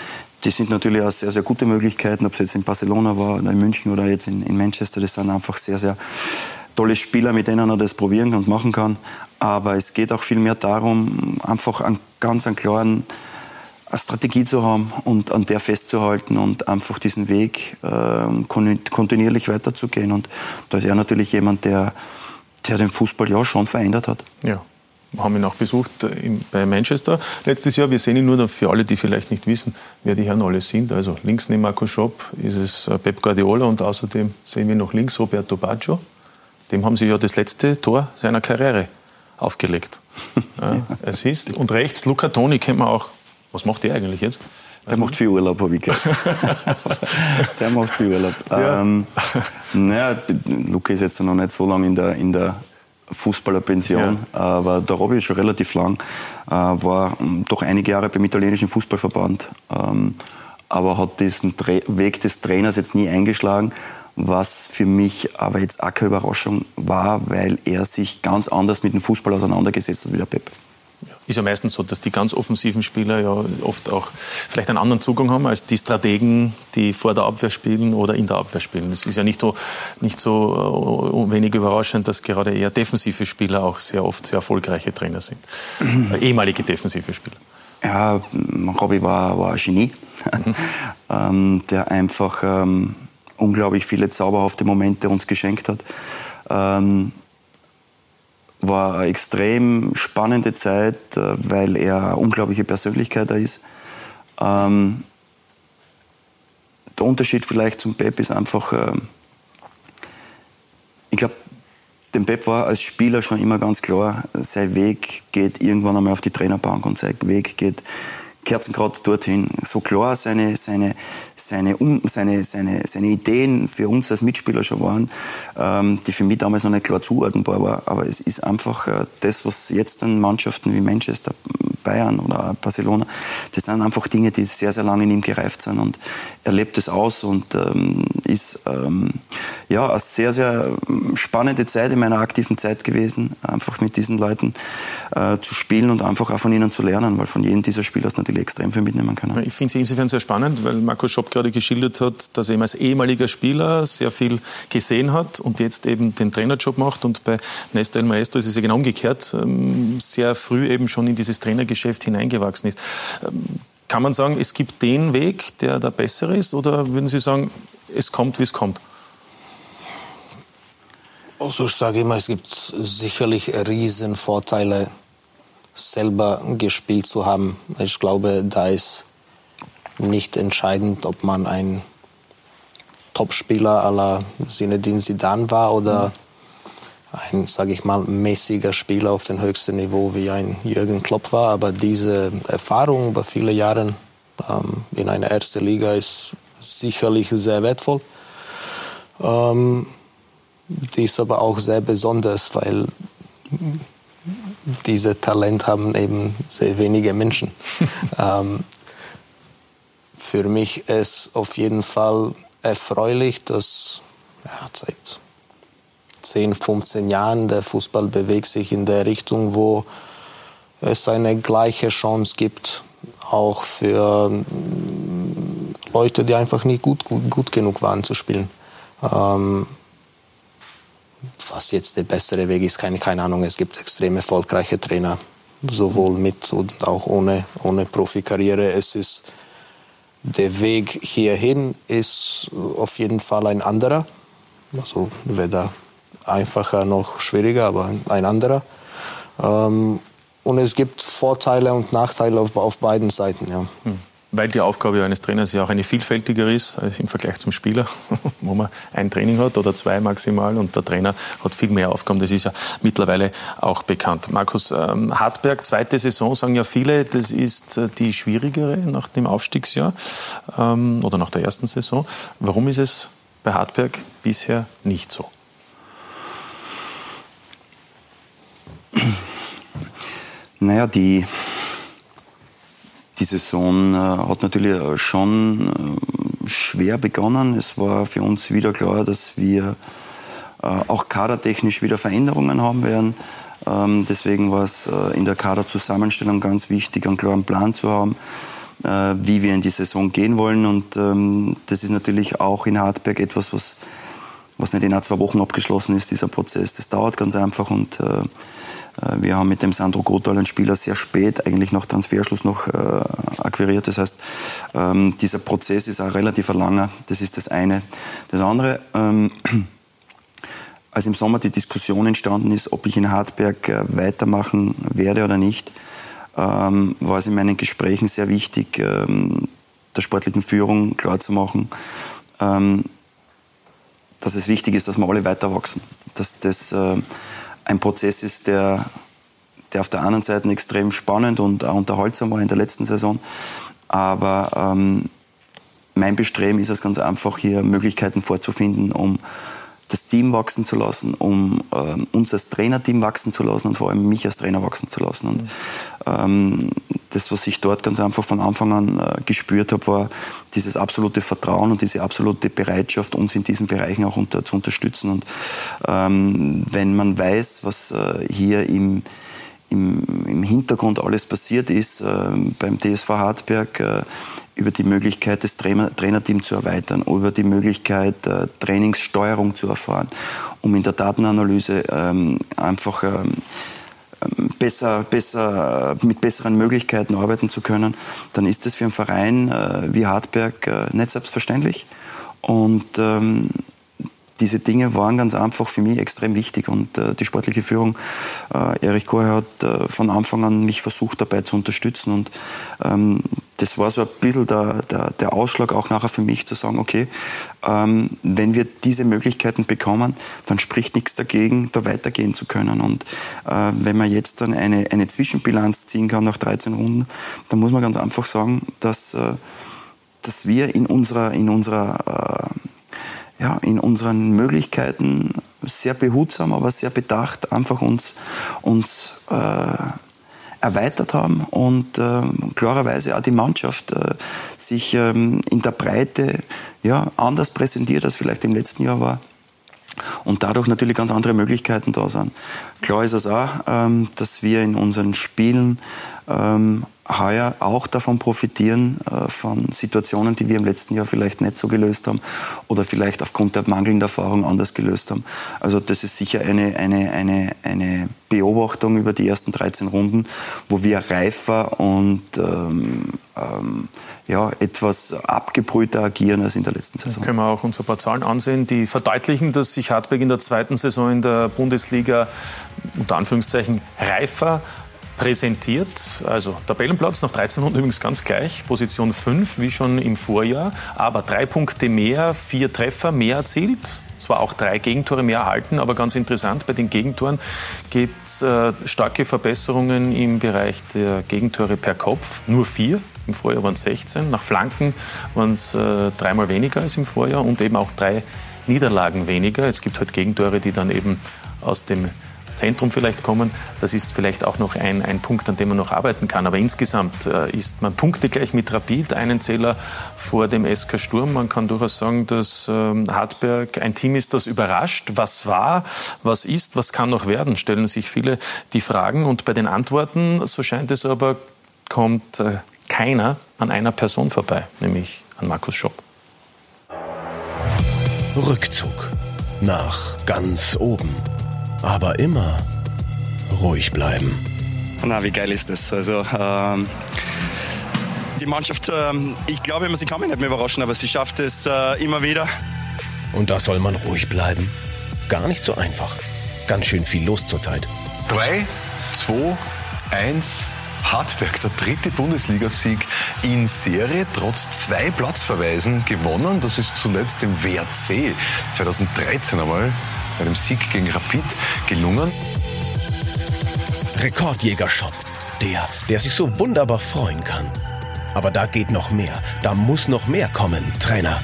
die sind natürlich auch sehr, sehr gute Möglichkeiten, ob es jetzt in Barcelona war oder in München oder jetzt in, in Manchester. Das sind einfach sehr, sehr tolle Spieler, mit denen er das probieren und machen kann. Aber es geht auch viel mehr darum, einfach einen ganz einen klaren eine Strategie zu haben und an der festzuhalten und einfach diesen Weg äh, kontinuierlich weiterzugehen. Und da ist er natürlich jemand, der, der den Fußball ja schon verändert hat.
Ja. Wir haben ihn auch besucht äh, bei Manchester letztes Jahr. Wir sehen ihn nur für alle, die vielleicht nicht wissen, wer die Herren alle sind. Also links neben Marco Schopp ist es äh, Pep Guardiola und außerdem sehen wir noch links Roberto Baggio. Dem haben sie ja das letzte Tor seiner Karriere aufgelegt. Ja, Assist. Und rechts Luca Toni kennt man auch was macht der eigentlich jetzt?
Der macht viel Urlaub, habe ich gehört. der macht viel Urlaub. Ja. Ähm, naja, Luca ist jetzt noch nicht so lange in der, in der Fußballerpension, ja. aber der Robby ist schon relativ lang, äh, war doch einige Jahre beim italienischen Fußballverband, ähm, aber hat diesen Weg des Trainers jetzt nie eingeschlagen, was für mich aber jetzt auch keine Überraschung war, weil er sich ganz anders mit dem Fußball auseinandergesetzt hat wie der Pep
ist ja meistens so, dass die ganz offensiven Spieler ja oft auch vielleicht einen anderen Zugang haben als die Strategen, die vor der Abwehr spielen oder in der Abwehr spielen. Es ist ja nicht so, nicht so äh, wenig überraschend, dass gerade eher defensive Spieler auch sehr oft sehr erfolgreiche Trainer sind. Ehemalige defensive Spieler.
Ja, Robby war, war ein Genie, mhm. ähm, der einfach ähm, unglaublich viele zauberhafte Momente uns geschenkt hat. Ähm, war eine extrem spannende Zeit, äh, weil er eine unglaubliche Persönlichkeit da ist. Ähm, der Unterschied vielleicht zum Pep ist einfach, äh, ich glaube, dem Pep war als Spieler schon immer ganz klar, sein Weg geht irgendwann einmal auf die Trainerbank und sein Weg geht Kerzengrad dorthin. So klar seine, seine, seine, um, seine, seine, seine Ideen für uns als Mitspieler schon waren, ähm, die für mich damals noch nicht klar zuordnenbar war. Aber es ist einfach äh, das, was jetzt dann Mannschaften wie Manchester, Bayern oder Barcelona, das sind einfach Dinge, die sehr, sehr lange in ihm gereift sind. Und er lebt es aus und ähm, ist ähm, ja eine sehr, sehr spannende Zeit in meiner aktiven Zeit gewesen, einfach mit diesen Leuten äh, zu spielen und einfach auch von ihnen zu lernen, weil von jedem dieser Spieler hast du natürlich extrem viel mitnehmen können.
Ich finde es insofern sehr spannend, weil Markus Schopp gerade geschildert hat, dass er eben als ehemaliger Spieler sehr viel gesehen hat und jetzt eben den Trainerjob macht und bei Nesta El Maestro ist es ja genau umgekehrt, ähm, sehr früh eben schon in dieses Trainergeschäft hineingewachsen ist. Ähm, kann man sagen, es gibt den Weg, der der bessere ist oder würden Sie sagen, es kommt, wie es kommt?
Also ich sage immer, es gibt sicherlich riesen Vorteile selber gespielt zu haben. Ich glaube, da ist nicht entscheidend, ob man ein Topspieler aller Zinedine Zidane war oder ein, sage ich mal, mäßiger Spieler auf dem höchsten Niveau wie ein Jürgen Klopp war. Aber diese Erfahrung über viele Jahre ähm, in einer ersten Liga ist sicherlich sehr wertvoll. Ähm, die ist aber auch sehr besonders, weil diese Talent haben eben sehr wenige Menschen. ähm, für mich ist auf jeden Fall erfreulich, dass ja, seit 10, 15 Jahren der Fußball bewegt sich in der Richtung, wo es eine gleiche Chance gibt, auch für mm, Leute, die einfach nicht gut, gut, gut genug waren zu spielen. Ähm, was jetzt der bessere Weg ist, keine, keine Ahnung. Es gibt extrem erfolgreiche Trainer, sowohl mit und auch ohne, ohne Profikarriere. Es ist, der Weg hierhin ist auf jeden Fall ein anderer. Also weder einfacher noch schwieriger, aber ein anderer. Ähm, und es gibt Vorteile und Nachteile auf, auf beiden Seiten. Ja. Hm
weil die Aufgabe eines Trainers ja auch eine vielfältigere ist als im Vergleich zum Spieler, wo man ein Training hat oder zwei maximal und der Trainer hat viel mehr Aufgaben. Das ist ja mittlerweile auch bekannt. Markus ähm, Hartberg, zweite Saison, sagen ja viele, das ist äh, die schwierigere nach dem Aufstiegsjahr ähm, oder nach der ersten Saison. Warum ist es bei Hartberg bisher nicht so?
Naja, die die Saison äh, hat natürlich äh, schon äh, schwer begonnen. Es war für uns wieder klar, dass wir auch kadertechnisch wieder Veränderungen haben werden. Ähm, deswegen war es in der Kaderzusammenstellung ganz wichtig, einen klaren Plan zu haben, wie wir in die Saison gehen wollen. Und ähm, das ist natürlich auch in Hartberg etwas, was, was nicht in ein, zwei Wochen abgeschlossen ist, dieser Prozess. Das dauert ganz einfach und wir haben mit dem Sandro Gotal einen Spieler sehr spät, eigentlich nach Transferschluss noch äh, akquiriert. Das heißt, ähm, dieser Prozess ist auch relativ langer. Das ist das eine. Das andere, ähm, als im Sommer die Diskussion entstanden ist, ob ich in Hartberg äh, weitermachen werde oder nicht, ähm, war es in meinen Gesprächen sehr wichtig, ähm, der sportlichen Führung klarzumachen, ähm, dass es wichtig ist, dass wir alle weiter wachsen. Dass das äh, ein Prozess ist, der, der auf der einen Seite extrem spannend und auch unterhaltsam war in der letzten Saison, Aber ähm, mein Bestreben ist es ganz einfach, hier Möglichkeiten vorzufinden, um das Team wachsen zu lassen, um ähm, uns als Trainerteam wachsen zu lassen und vor allem mich als Trainer wachsen zu lassen. Und ähm, das, was ich dort ganz einfach von Anfang an äh, gespürt habe, war dieses absolute Vertrauen und diese absolute Bereitschaft, uns in diesen Bereichen auch unter, zu unterstützen. Und ähm, wenn man weiß, was äh, hier im im, im Hintergrund alles passiert ist, äh, beim TSV Hartberg, äh, über die Möglichkeit, das Trainer, Trainerteam zu erweitern, über die Möglichkeit, äh, Trainingssteuerung zu erfahren, um in der Datenanalyse ähm, einfach ähm, ähm besser, besser, mit besseren Möglichkeiten arbeiten zu können, dann ist das für einen Verein wie Hartberg nicht selbstverständlich. Und ähm, diese Dinge waren ganz einfach für mich extrem wichtig und äh, die sportliche Führung, äh, Erich Koher hat äh, von Anfang an mich versucht dabei zu unterstützen und ähm, das war so ein bisschen der, der, der Ausschlag auch nachher für mich zu sagen, okay, ähm, wenn wir diese Möglichkeiten bekommen, dann spricht nichts dagegen, da weitergehen zu können. Und äh, wenn man jetzt dann eine, eine Zwischenbilanz ziehen kann nach 13 Runden, dann muss man ganz einfach sagen, dass, äh, dass wir in unserer, in unserer äh, ja, in unseren Möglichkeiten sehr behutsam, aber sehr bedacht einfach uns, uns äh, erweitert haben und äh, klarerweise auch die Mannschaft äh, sich ähm, in der Breite ja, anders präsentiert, als vielleicht im letzten Jahr war. Und dadurch natürlich ganz andere Möglichkeiten da sind. Klar ist es auch, ähm, dass wir in unseren Spielen ähm, heuer auch davon profitieren, äh, von Situationen, die wir im letzten Jahr vielleicht nicht so gelöst haben oder vielleicht aufgrund der mangelnden Erfahrung anders gelöst haben. Also das ist sicher eine, eine, eine, eine Beobachtung über die ersten 13 Runden, wo wir reifer und ähm, ähm, ja, etwas abgebrühter agieren als in der letzten Saison.
Können wir auch uns ein paar Zahlen ansehen, die verdeutlichen, dass sich Hartberg in der zweiten Saison in der Bundesliga unter Anführungszeichen reifer präsentiert. Also Tabellenplatz nach 13 Runden übrigens ganz gleich, Position 5 wie schon im Vorjahr, aber drei Punkte mehr, vier Treffer mehr erzielt. Zwar auch drei Gegentore mehr erhalten, aber ganz interessant, bei den Gegentoren gibt es äh, starke Verbesserungen im Bereich der Gegentore per Kopf. Nur vier, im Vorjahr waren es 16. Nach Flanken waren es äh, dreimal weniger als im Vorjahr und eben auch drei Niederlagen weniger. Es gibt halt Gegentore, die dann eben aus dem Zentrum vielleicht kommen. Das ist vielleicht auch noch ein, ein Punkt, an dem man noch arbeiten kann. Aber insgesamt äh, ist man punktegleich mit Rapid, einen Zähler vor dem SK Sturm. Man kann durchaus sagen, dass ähm, Hartberg ein Team ist, das überrascht. Was war, was ist, was kann noch werden, stellen sich viele die Fragen. Und bei den Antworten, so scheint es aber, kommt äh, keiner an einer Person vorbei, nämlich an Markus Schopp.
Rückzug nach ganz oben aber immer ruhig bleiben.
Na, wie geil ist das? Also, ähm, die Mannschaft, ähm, ich glaube, sie kann mich nicht mehr überraschen, aber sie schafft es äh, immer wieder.
Und da soll man ruhig bleiben. Gar nicht so einfach. Ganz schön viel los zurzeit.
3, 2, 1. Hartberg, der dritte Bundesligasieg in Serie, trotz zwei Platzverweisen gewonnen. Das ist zuletzt im WRC 2013 einmal bei dem Sieg gegen Rapid gelungen.
Rekordjäger-Shop. Der, der sich so wunderbar freuen kann. Aber da geht noch mehr. Da muss noch mehr kommen, Trainer.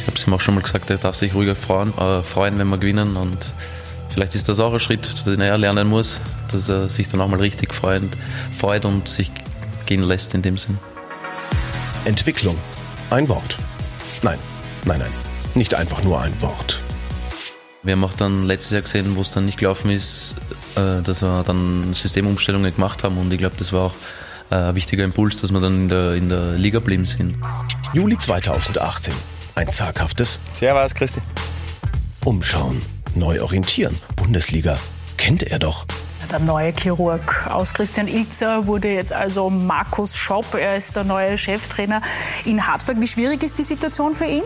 Ich habe es ihm auch schon mal gesagt, er darf sich ruhiger freuen, äh, freuen, wenn wir gewinnen. Und vielleicht ist das auch ein Schritt, den er lernen muss, dass er sich dann auch mal richtig freut, freut und sich gehen lässt in dem Sinn.
Entwicklung. Ein Wort. Nein, nein, nein nicht einfach nur ein Wort.
Wir haben auch dann letztes Jahr gesehen, wo es dann nicht gelaufen ist, äh, dass wir dann Systemumstellungen gemacht haben und ich glaube, das war auch äh, ein wichtiger Impuls, dass wir dann in der, in der Liga blieben sind.
Juli 2018. Ein zaghaftes
Servus, Christi.
Umschauen, neu orientieren, Bundesliga. Kennt er doch.
Der neue Chirurg aus Christian Ilzer wurde jetzt also Markus Schopp. Er ist der neue Cheftrainer in Hartberg. Wie schwierig ist die Situation für ihn?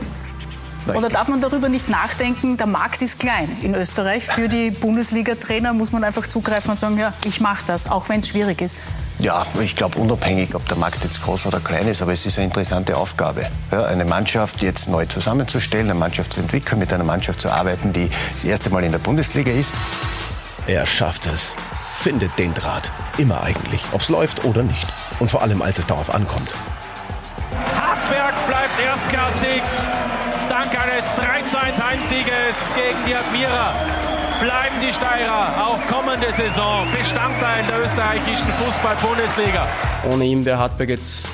Oder darf man darüber nicht nachdenken, der Markt ist klein in Österreich. Für die Bundesliga-Trainer muss man einfach zugreifen und sagen, ja, ich mache das, auch wenn es schwierig ist.
Ja, ich glaube unabhängig, ob der Markt jetzt groß oder klein ist, aber es ist eine interessante Aufgabe, ja, eine Mannschaft jetzt neu zusammenzustellen, eine Mannschaft zu entwickeln, mit einer Mannschaft zu arbeiten, die das erste Mal in der Bundesliga ist.
Er schafft es. findet den Draht. Immer eigentlich, ob es läuft oder nicht. Und vor allem, als es darauf ankommt.
Hartberg bleibt erstklassig. Eines 3 zu 1 Heimsieges gegen die Admira bleiben die Steirer auch kommende Saison Bestandteil der österreichischen Fußball-Bundesliga.
Ohne ihn wäre Hartberg jetzt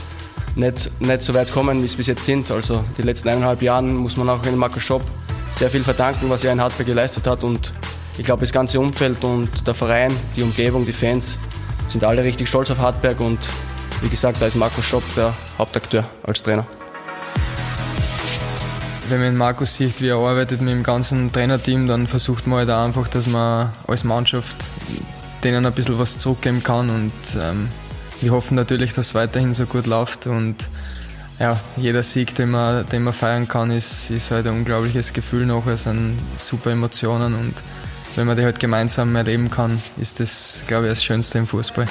nicht, nicht so weit kommen, wie es bis jetzt sind. Also die letzten eineinhalb Jahren muss man auch in Marco Schopp sehr viel verdanken, was er in Hartberg geleistet hat. Und ich glaube, das ganze Umfeld und der Verein, die Umgebung, die Fans sind alle richtig stolz auf Hartberg. Und wie gesagt, da ist Marco Schopp der Hauptakteur als Trainer.
Wenn man Markus sieht, wie er arbeitet mit dem ganzen Trainerteam, dann versucht man halt auch einfach, dass man als Mannschaft denen ein bisschen was zurückgeben kann. Und ähm, wir hoffen natürlich, dass es weiterhin so gut läuft. Und ja, jeder Sieg, den man, den man feiern kann, ist, ist halt ein unglaubliches Gefühl noch. Es sind super Emotionen und wenn man die halt gemeinsam erleben kann, ist das, glaube ich, das Schönste im Fußball.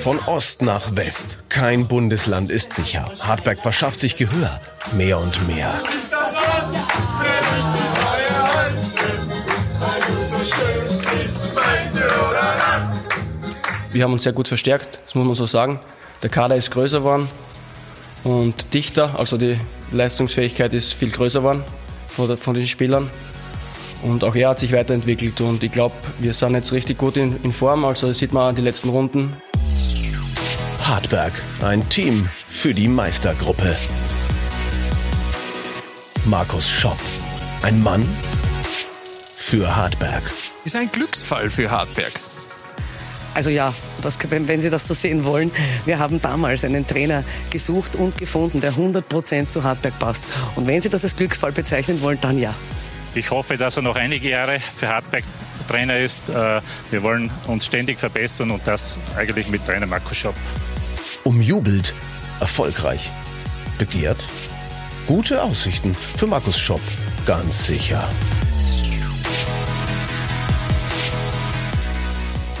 Von Ost nach West. Kein Bundesland ist sicher. Hartberg verschafft sich Gehör. Mehr und mehr.
Wir haben uns sehr gut verstärkt, das muss man so sagen. Der Kader ist größer geworden und dichter, also die Leistungsfähigkeit ist viel größer geworden von, von den Spielern. Und auch er hat sich weiterentwickelt und ich glaube, wir sind jetzt richtig gut in, in Form, also das sieht man die letzten Runden.
Hartberg, ein Team für die Meistergruppe. Markus Schopp, ein Mann für Hartberg.
Ist ein Glücksfall für Hartberg.
Also ja, das, wenn, wenn, Sie das so sehen wollen, wir haben damals einen Trainer gesucht und gefunden, der 100% zu Hartberg passt. Und wenn Sie das als Glücksfall bezeichnen wollen, dann ja.
Ich hoffe, dass er noch einige Jahre für Hartberg Trainer ist. Äh, wir wollen uns ständig verbessern und das eigentlich mit Trainer Markus Schopp.
Umjubelt, erfolgreich, begehrt, gute Aussichten für Markus Schopp, ganz sicher.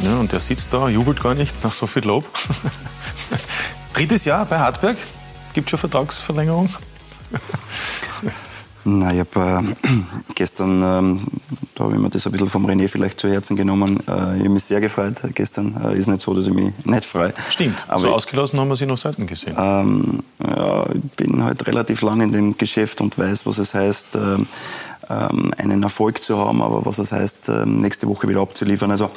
Ja, und der sitzt da, jubelt gar nicht nach so viel Lob. Drittes Jahr bei Hartberg. Gibt schon Vertragsverlängerung?
Na, ich habe äh, gestern, ähm, da habe ich mir das ein bisschen vom René vielleicht zu Herzen genommen. Äh, ich habe mich sehr gefreut gestern. Äh, ist nicht so, dass ich mich nicht freue.
Stimmt, aber so ausgelassen haben wir sie noch selten gesehen.
Ähm, ja, ich bin halt relativ lange in dem Geschäft und weiß, was es heißt, ähm, ähm einen Erfolg zu haben, aber was es heißt, ähm, nächste Woche wieder abzuliefern. Also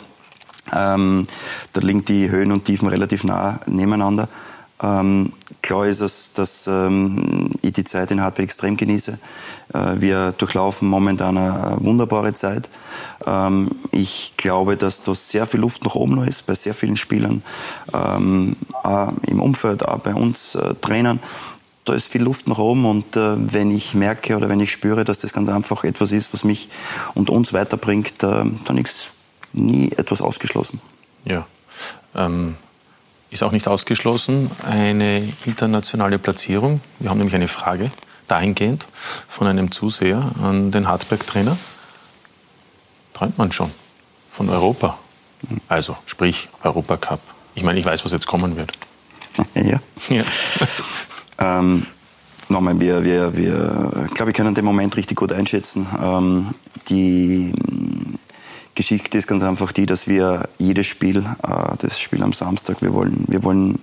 ähm, da liegen die Höhen und Tiefen relativ nah nebeneinander. Ähm, klar ist es, dass ähm, ich die Zeit in Hartberg extrem genieße. Äh, wir durchlaufen momentan eine, wunderbare Zeit. Ähm, ich glaube, dass da sehr viel Luft nach oben noch ist bei sehr vielen Spielern, ähm, auch im Umfeld, auch bei uns äh, Trainern. Da ist viel Luft nach oben und äh, wenn ich merke oder wenn ich spüre, dass das ganz einfach etwas ist, was mich und uns weiterbringt, äh, dann ist nie etwas ausgeschlossen.
Ja. Ähm, ist auch nicht ausgeschlossen eine internationale Platzierung. Wir haben nämlich eine Frage dahingehend von einem Zuseher an den Hartberg-Trainer. Träumt man schon von Europa? Also, sprich Europacup. Ich meine, ich weiß, was jetzt kommen wird.
Ja. ja. ähm, nochmal, wir, wir, wir, ich glaube, wir können den Moment richtig gut einschätzen. Ähm, die Geschichte ist ganz einfach die, dass wir jedes Spiel, äh, das Spiel am Samstag, wir wollen, wir wollen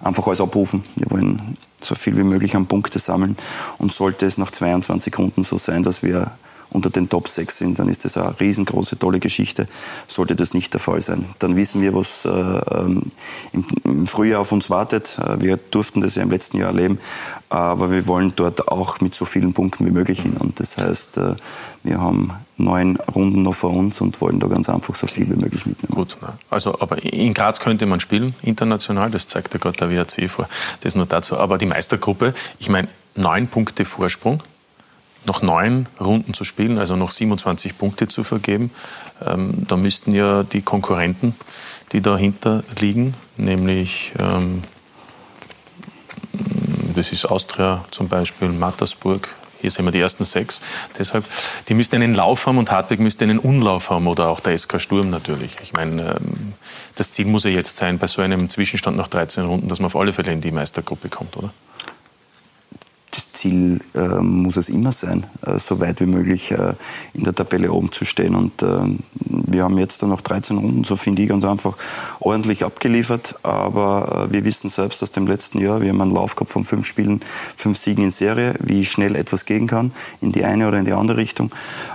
einfach alles abrufen. Wir wollen so viel wie möglich an Punkte sammeln. Und sollte es nach 22 Runden so sein, dass wir unter den Top 6 sind, dann ist das eine riesengroße, tolle Geschichte. Sollte das nicht der Fall sein, dann wissen wir, was äh, ähm, im, im, Frühjahr auf uns wartet. Äh, wir durften das ja im letzten Jahr erleben, aber wir wollen dort auch mit so vielen Punkten wie möglich hin. Und das heißt, äh, wir haben neun Runden noch vor uns und wollen da ganz einfach so viel wie möglich mitnehmen.
Gut, also aber in Graz könnte man spielen, international, das zeigt ja gerade der WRC vor. Das nur dazu. Aber die Meistergruppe, ich meine, neun Punkte Vorsprung, noch neun Runden zu spielen, also noch 27 Punkte zu vergeben. Ähm, da müssten ja die Konkurrenten, die dahinter liegen, nämlich ähm, das ist Austria zum Beispiel, Mattersburg, hier sind wir die ersten sechs. Deshalb, die müssten einen Lauf haben und Hartwig müsste einen Unlauf haben oder auch der SK Sturm natürlich. Ich meine, ähm, das Ziel muss ja jetzt sein, bei so einem Zwischenstand nach 13 Runden, dass man auf alle Fälle in die Meistergruppe kommt, oder?
Ziel äh, muss es immer sein, äh, so weit wie möglich äh, in der Tabelle oben zu stehen. Und äh, wir haben jetzt dann noch 13 Runden, so finde ich, ganz einfach ordentlich abgeliefert. Aber äh, wir wissen selbst aus dem letzten Jahr, wir haben einen Lauf gehabt von fünf Spielen, fünf Siegen in Serie, wie schnell etwas gehen kann, in die eine oder in die andere Richtung.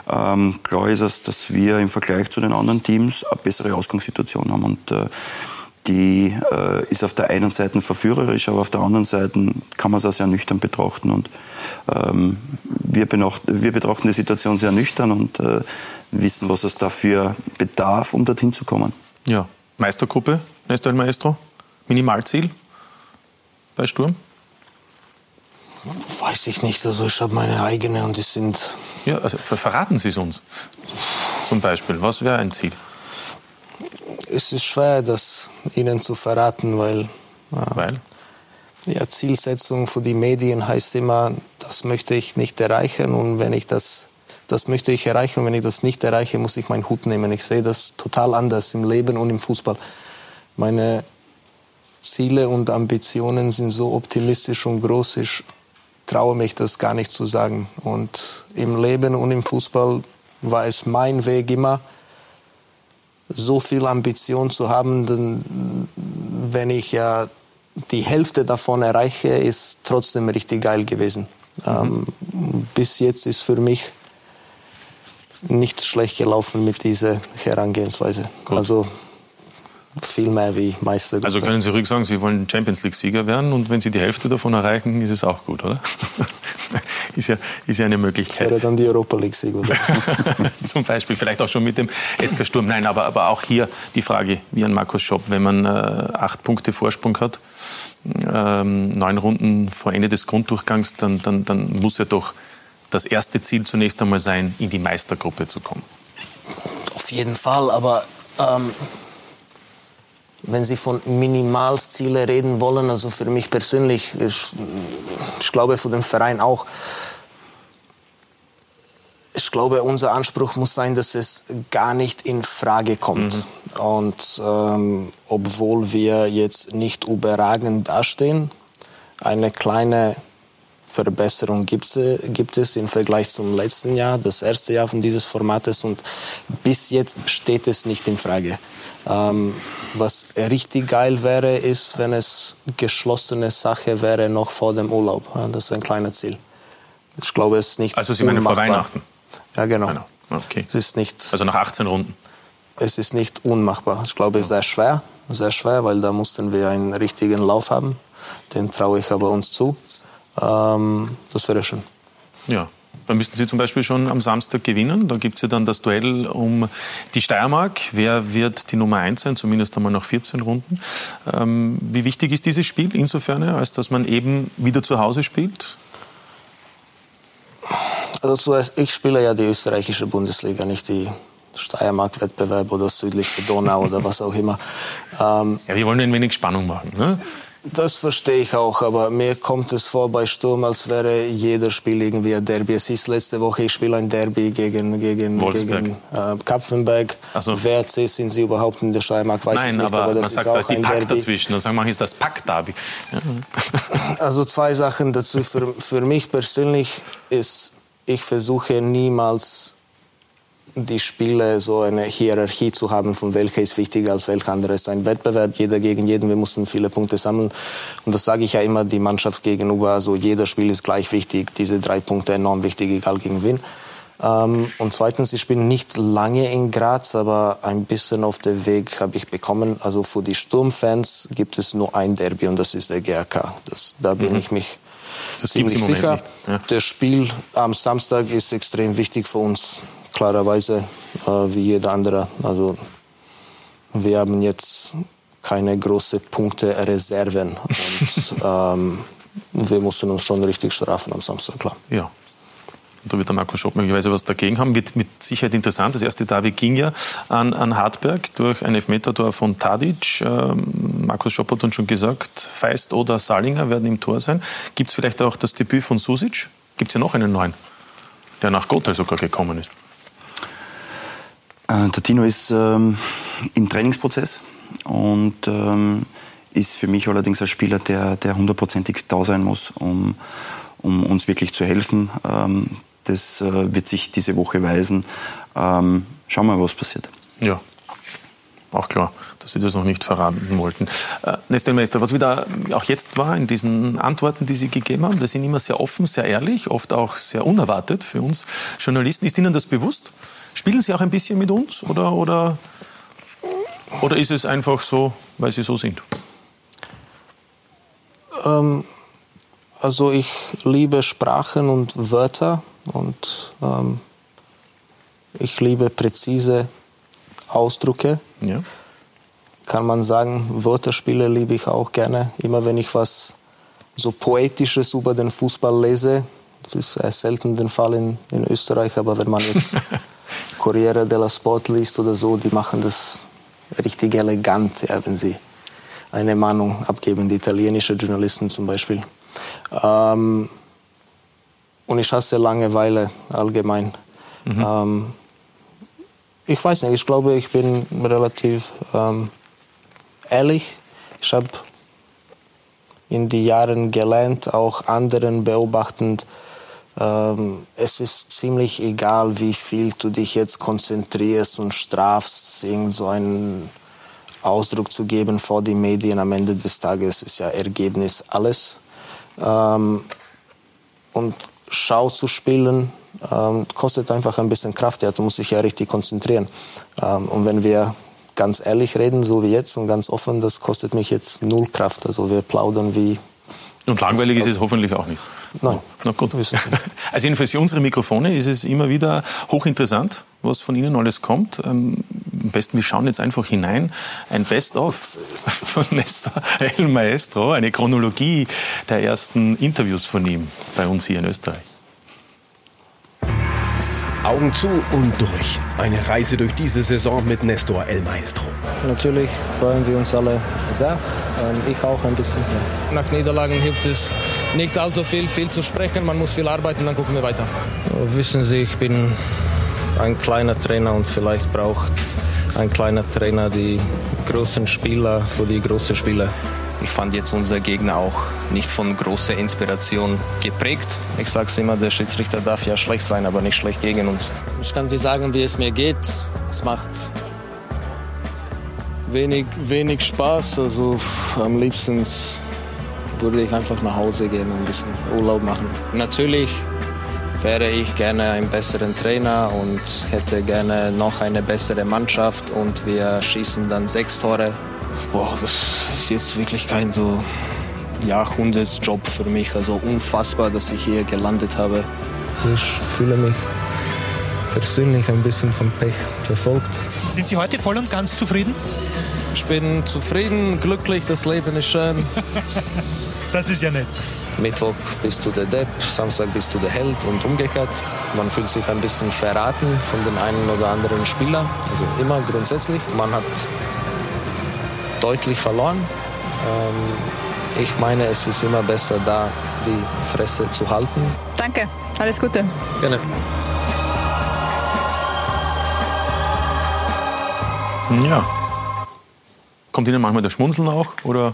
Ähm, klar ist es, dass wir im Vergleich zu den anderen Teams eine bessere Ausgangssituation haben. Und äh, die äh, ist auf der einen Seite verführerisch, aber auf der anderen Seite kann man es auch sehr nüchtern betrachten. Und ähm, wir, wir, betrachten die Situation sehr nüchtern und äh, wissen, was es dafür bedarf, um dorthin zu kommen.
Ja, Meistergruppe, Nestor Maestro, Minimalziel bei Sturm?
Weiß ich nicht, also ich habe meine eigene und die sind...
Ja, also verraten Sie es uns. Zum Beispiel, was wäre ein Ziel?
Es ist schwer, das Ihnen zu verraten, weil, äh,
weil?
Ja, Zielsetzung für die Medien heißt immer, das möchte ich nicht erreichen und wenn ich das, das möchte ich erreichen und wenn ich das nicht erreiche, muss ich meinen Hut nehmen. Ich sehe das total anders im Leben und im Fußball. Meine Ziele und Ambitionen sind so optimistisch und groß, ich traue mich das gar nicht zu sagen. Und im Leben und im Fußball war es mein Weg immer, so viel Ambition zu haben, denn wenn ich ja die Hälfte davon erreiche, ist trotzdem richtig geil gewesen. Mhm. Ähm, bis jetzt ist für mich nichts schlecht gelaufen mit dieser Herangehensweise. Gut. Also viel mehr wie Meister.
Also können Sie ruhig sagen, Sie wollen Champions League-Sieger werden und wenn Sie die Hälfte davon erreichen, ist es auch gut, oder? ist, ja, ist ja eine Möglichkeit.
Das wäre dann die Europa League-Sieg, oder?
Zum Beispiel, vielleicht auch schon mit dem SK Sturm. Nein, aber, aber auch hier die Frage, wie an Markus Schopp, wenn man äh, acht Punkte Vorsprung hat, ähm, neun Runden vor Ende des Grunddurchgangs, dann, dann, dann muss ja doch das erste Ziel zunächst einmal sein, in die Meistergruppe zu kommen.
Auf jeden Fall, aber ähm, wenn Sie von Minimalziele reden wollen, also für mich persönlich, ich, ich glaube für den Verein auch, ich glaube, unser Anspruch muss sein, dass es gar nicht in Frage kommt. Mhm. Und ähm, obwohl wir jetzt nicht überragend dastehen, eine kleine Verbesserung gibt, gibt es im Vergleich zum letzten Jahr, das erste Jahr von dieses Formates und bis jetzt steht es nicht in Frage. Ähm, was richtig geil wäre, ist, wenn es geschlossene Sache wäre noch vor dem Urlaub. Das ist ein kleines Ziel. Ich glaube, es ist nicht
Also Sie meinen vor Weihnachten?
Ja, genau.
genau. Okay.
Es ist nicht,
also nach 18 Runden?
Es ist nicht unmachbar. Ich glaube, es ist sehr schwer, sehr schwer, weil da mussten wir einen richtigen Lauf haben. Den traue ich aber uns zu. Ähm, das wäre schön.
Ja. Dann müssten Sie zum Beispiel schon am Samstag gewinnen. Da gibt es ja dann das Duell um die Steiermark. Wer wird die Nummer 1 sein, zumindest einmal nach 14 Runden? Ähm, wie wichtig ist dieses Spiel insofern, als dass man eben wieder zu Hause spielt?
Also zuerst, ich spiele ja die österreichische Bundesliga, nicht die Steiermark-Wettbewerb oder südliche Donau oder was auch immer.
Ähm, ja, wir wollen ein wenig Spannung machen. Ne?
Das verstehe ich auch, aber mir kommt es vor bei Sturm, als wäre jeder Spiel irgendwie ein Derby. Es ist letzte Woche, ich spiele ein Derby gegen, gegen, gegen äh, Kapfenberg.
So.
WRC sind sie überhaupt in der Steiermark,
weiß Nein, ich nicht, aber, aber das man ist sagt, auch da ist die ein Pack Derby. dazwischen. Dann sagen manche, ist das Pack-Derby. Ja.
Also zwei Sachen dazu. Für, für mich persönlich ist, ich versuche niemals die Spiele so eine Hierarchie zu haben, von welcher ist wichtiger als welcher andere. Es ist ein Wettbewerb, jeder gegen jeden, wir müssen viele Punkte sammeln. Und das sage ich ja immer die Mannschaft gegenüber, also jeder Spiel ist gleich wichtig, diese drei Punkte enorm wichtig, egal gegen wen. Ähm, und zweitens, ich bin nicht lange in Graz, aber ein bisschen auf dem Weg habe ich bekommen. Also für die Sturmfans gibt es nur ein Derby und das ist der GRK. Das, da bin mhm. ich mich das ziemlich sicher. Ja. Das Spiel am Samstag ist extrem wichtig für uns klarerweise äh, wie jeder andere. Also wir haben jetzt keine großen Punkte Reserven und ähm, wir mussten uns schon richtig strafen am Samstag, klar.
Ja. Da wird der Marco Schopp möglicherweise was dagegen haben. Wird mit Sicherheit interessant. Das erste Derby ging ja an, an Hartberg durch ein Elfmetertor von Tadic. Ähm, Markus Schopp hat uns schon gesagt, Feist oder Salinger werden im Tor sein. Gibt es vielleicht auch das Debüt von Susic? Gibt es ja noch einen neuen, der nach Gotha sogar gekommen ist?
Äh, der Tino ist ähm, im Trainingsprozess und ähm, ist für mich allerdings ein Spieler, der, der hundertprozentig da sein muss, um, um uns wirklich zu helfen. Ähm, das äh, wird sich diese Woche weisen. Ähm, schauen wir mal, was passiert.
Ja, auch klar, dass Sie das noch nicht verraten wollten. Äh, Nestor Meister, was wieder auch jetzt war in diesen Antworten, die Sie gegeben haben, das sind immer sehr offen, sehr ehrlich, oft auch sehr unerwartet für uns Journalisten. Ist Ihnen das bewusst? Spielen Sie auch ein bisschen mit uns oder, oder, oder ist es einfach so, weil Sie so sind?
Ähm, also ich liebe Sprachen und Wörter und ähm, ich liebe präzise Ausdrücke.
Ja.
Kann man sagen, Wörterspiele liebe ich auch gerne. Immer wenn ich was so Poetisches über den Fußball lese, das ist selten der Fall in, in Österreich, aber wenn man jetzt Corriere della Sport liest oder so, die machen das richtig elegant, ja, wenn sie eine Mahnung abgeben, die italienische Journalisten zum Beispiel. Ähm, und ich hasse Langeweile allgemein. Mhm. Ähm, ich weiß nicht, ich glaube, ich bin relativ ähm, ehrlich. Ich habe in den Jahren gelernt, auch anderen beobachtend, ähm, es ist ziemlich egal, wie viel du dich jetzt konzentrierst und strafst, irgend so einen Ausdruck zu geben vor die Medien. Am Ende des Tages ist ja Ergebnis alles. Ähm, und Schau zu spielen ähm, kostet einfach ein bisschen Kraft. Ja, du musst dich ja richtig konzentrieren. Ähm, und wenn wir ganz ehrlich reden, so wie jetzt und ganz offen, das kostet mich jetzt null Kraft. Also wir plaudern wie
und langweilig ist es hoffentlich auch nicht.
Nein.
Na gut. Also jedenfalls für unsere Mikrofone ist es immer wieder hochinteressant, was von Ihnen alles kommt. Ähm, am besten, wir schauen jetzt einfach hinein. Ein Best-of von Nestor El Maestro, eine Chronologie der ersten Interviews von ihm bei uns hier in Österreich.
Augen zu und durch. Eine Reise durch diese Saison mit Nestor El Maestro.
Natürlich freuen wir uns alle sehr. Ähm, ich auch ein bisschen.
Nach Niederlagen hilft es nicht allzu viel, viel zu sprechen. Man muss viel arbeiten, dann gucken wir weiter.
Wissen Sie, ich bin ein kleiner Trainer und vielleicht braucht ein kleiner Trainer die großen Spieler für die großen Spieler.
Ich fand jetzt unser Gegner auch nicht von großer Inspiration geprägt. Ich sage es immer, der Schiedsrichter darf ja schlecht sein, aber nicht schlecht gegen uns.
Ich kann Sie sagen, wie es mir geht. Es macht wenig, wenig Spaß. Also am liebsten würde ich einfach nach Hause gehen und ein bisschen Urlaub machen. Natürlich wäre ich gerne ein besseren Trainer und hätte gerne noch eine bessere Mannschaft und wir schießen dann sechs Tore boah, das ist jetzt wirklich kein so Jahrhundertsjob für mich. Also unfassbar, dass ich hier gelandet habe. Ich fühle mich persönlich ein bisschen vom Pech verfolgt.
Sind Sie heute voll und ganz zufrieden?
Ich bin zufrieden, glücklich, das Leben ist schön.
das ist ja nett.
Mittwoch bist du der Depp, Samstag bist du der Held und umgekehrt. Man fühlt sich ein bisschen verraten von den einen oder anderen Spieler. Also immer grundsätzlich. Man hat deutlich verloren. Ähm, ich meine, es ist immer besser, da die Fresse zu halten.
Danke, alles Gute.
Gerne.
Ja. Kommt Ihnen manchmal das Schmunzeln auch oder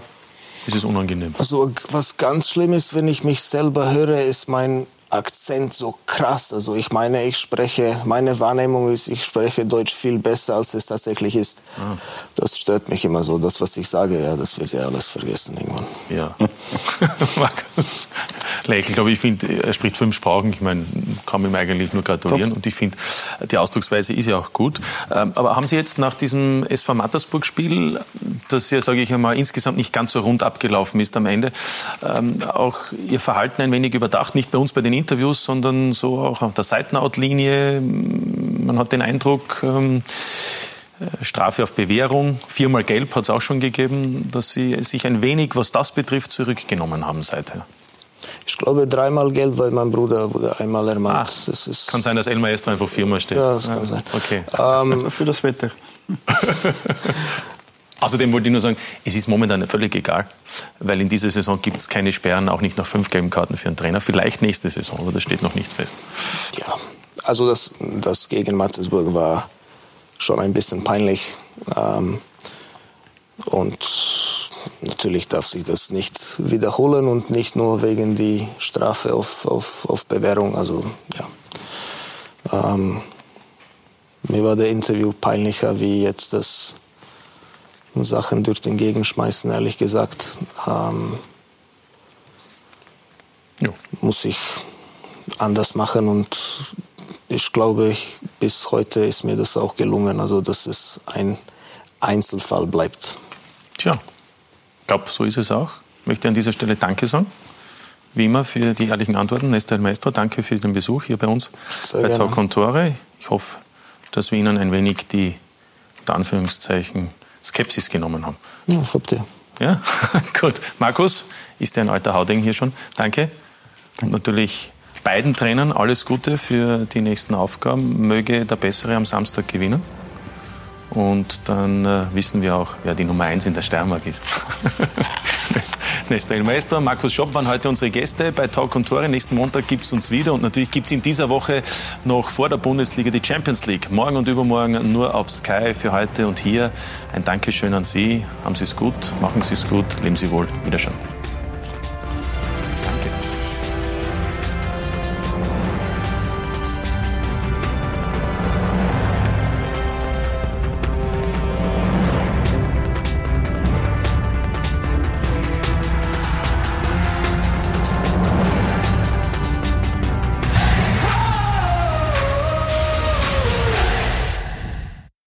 ist es unangenehm?
Also was ganz schlimm ist, wenn ich mich selber höre, ist mein Akzent so krass. Also ich meine, ich spreche, meine Wahrnehmung ist, ich spreche Deutsch viel besser, als es tatsächlich ist. Ah. Das stört mich immer so. Das, was ich sage, ja, das wird ja alles vergessen irgendwann.
Ja. Markus Lächelt, aber ich finde, er spricht fünf Sprachen. Ich meine, kann ihm eigentlich nur gratulieren. Top. Und ich finde, die Ausdrucksweise ist ja auch gut. Ähm, aber haben Sie jetzt nach diesem SV Mattersburg-Spiel, das ja, sage ich einmal, insgesamt nicht ganz so rund abgelaufen ist am Ende, ähm, auch Ihr Verhalten ein wenig überdacht? Nicht bei uns bei den Interviews, sondern so auch auf der Seitenautlinie. Man hat den Eindruck, ähm, äh, Strafe auf Bewährung, viermal Gelb hat es auch schon gegeben, dass Sie sich ein wenig, was das betrifft, zurückgenommen haben seither.
Ich glaube dreimal Gelb, weil mein Bruder wurde einmal ermahnt. Ah,
das ist kann sein, dass El Maestro einfach viermal steht.
Ja, das kann sein.
Okay.
Ähm, Für das Wetter.
Außerdem wollte ich nur sagen, es ist momentan völlig egal, weil in dieser Saison gibt es keine Sperren, auch nicht nach fünf gelben Karten für einen Trainer. Vielleicht nächste Saison, aber das steht noch nicht fest.
Ja, also das, das gegen Mattersburg war schon ein bisschen peinlich. Ähm, und natürlich darf sich das nicht wiederholen und nicht nur wegen die Strafe auf, auf, auf Bewährung. Also ja. Ähm, mir war der Interview peinlicher wie jetzt das Sachen durch den Gegenschmeißen, ehrlich gesagt. Ähm, muss ich anders machen und ich glaube, bis heute ist mir das auch gelungen, also dass es ein Einzelfall bleibt.
Tja, ich glaube, so ist es auch. Ich möchte an dieser Stelle Danke sagen. Wie immer für die ehrlichen Antworten. Nestor Maestro, danke für den Besuch hier bei uns Sehr bei Talk und Tore. Ich hoffe, dass wir Ihnen ein wenig die, unter Anführungszeichen, Skepsis genommen haben.
Ja, ich hoffe.
Ja, gut. Markus, ist ja ein alter Hauding hier schon. Danke. Und natürlich beiden Trainern alles Gute für die nächsten Aufgaben. Möge der Bessere am Samstag gewinnen. Und dann äh, wissen wir auch, wer die Nummer 1 in der Steiermark ist. Nestor Maestro, Markus Schopp waren heute unsere Gäste bei Talk und Tore. Nächsten Montag gibt es uns wieder und natürlich gibt es in dieser Woche noch vor der Bundesliga die Champions League. Morgen und übermorgen nur auf Sky für heute und hier. Ein Dankeschön an Sie. Haben Sie es gut, machen Sie es gut, leben Sie wohl. Wiederschauen.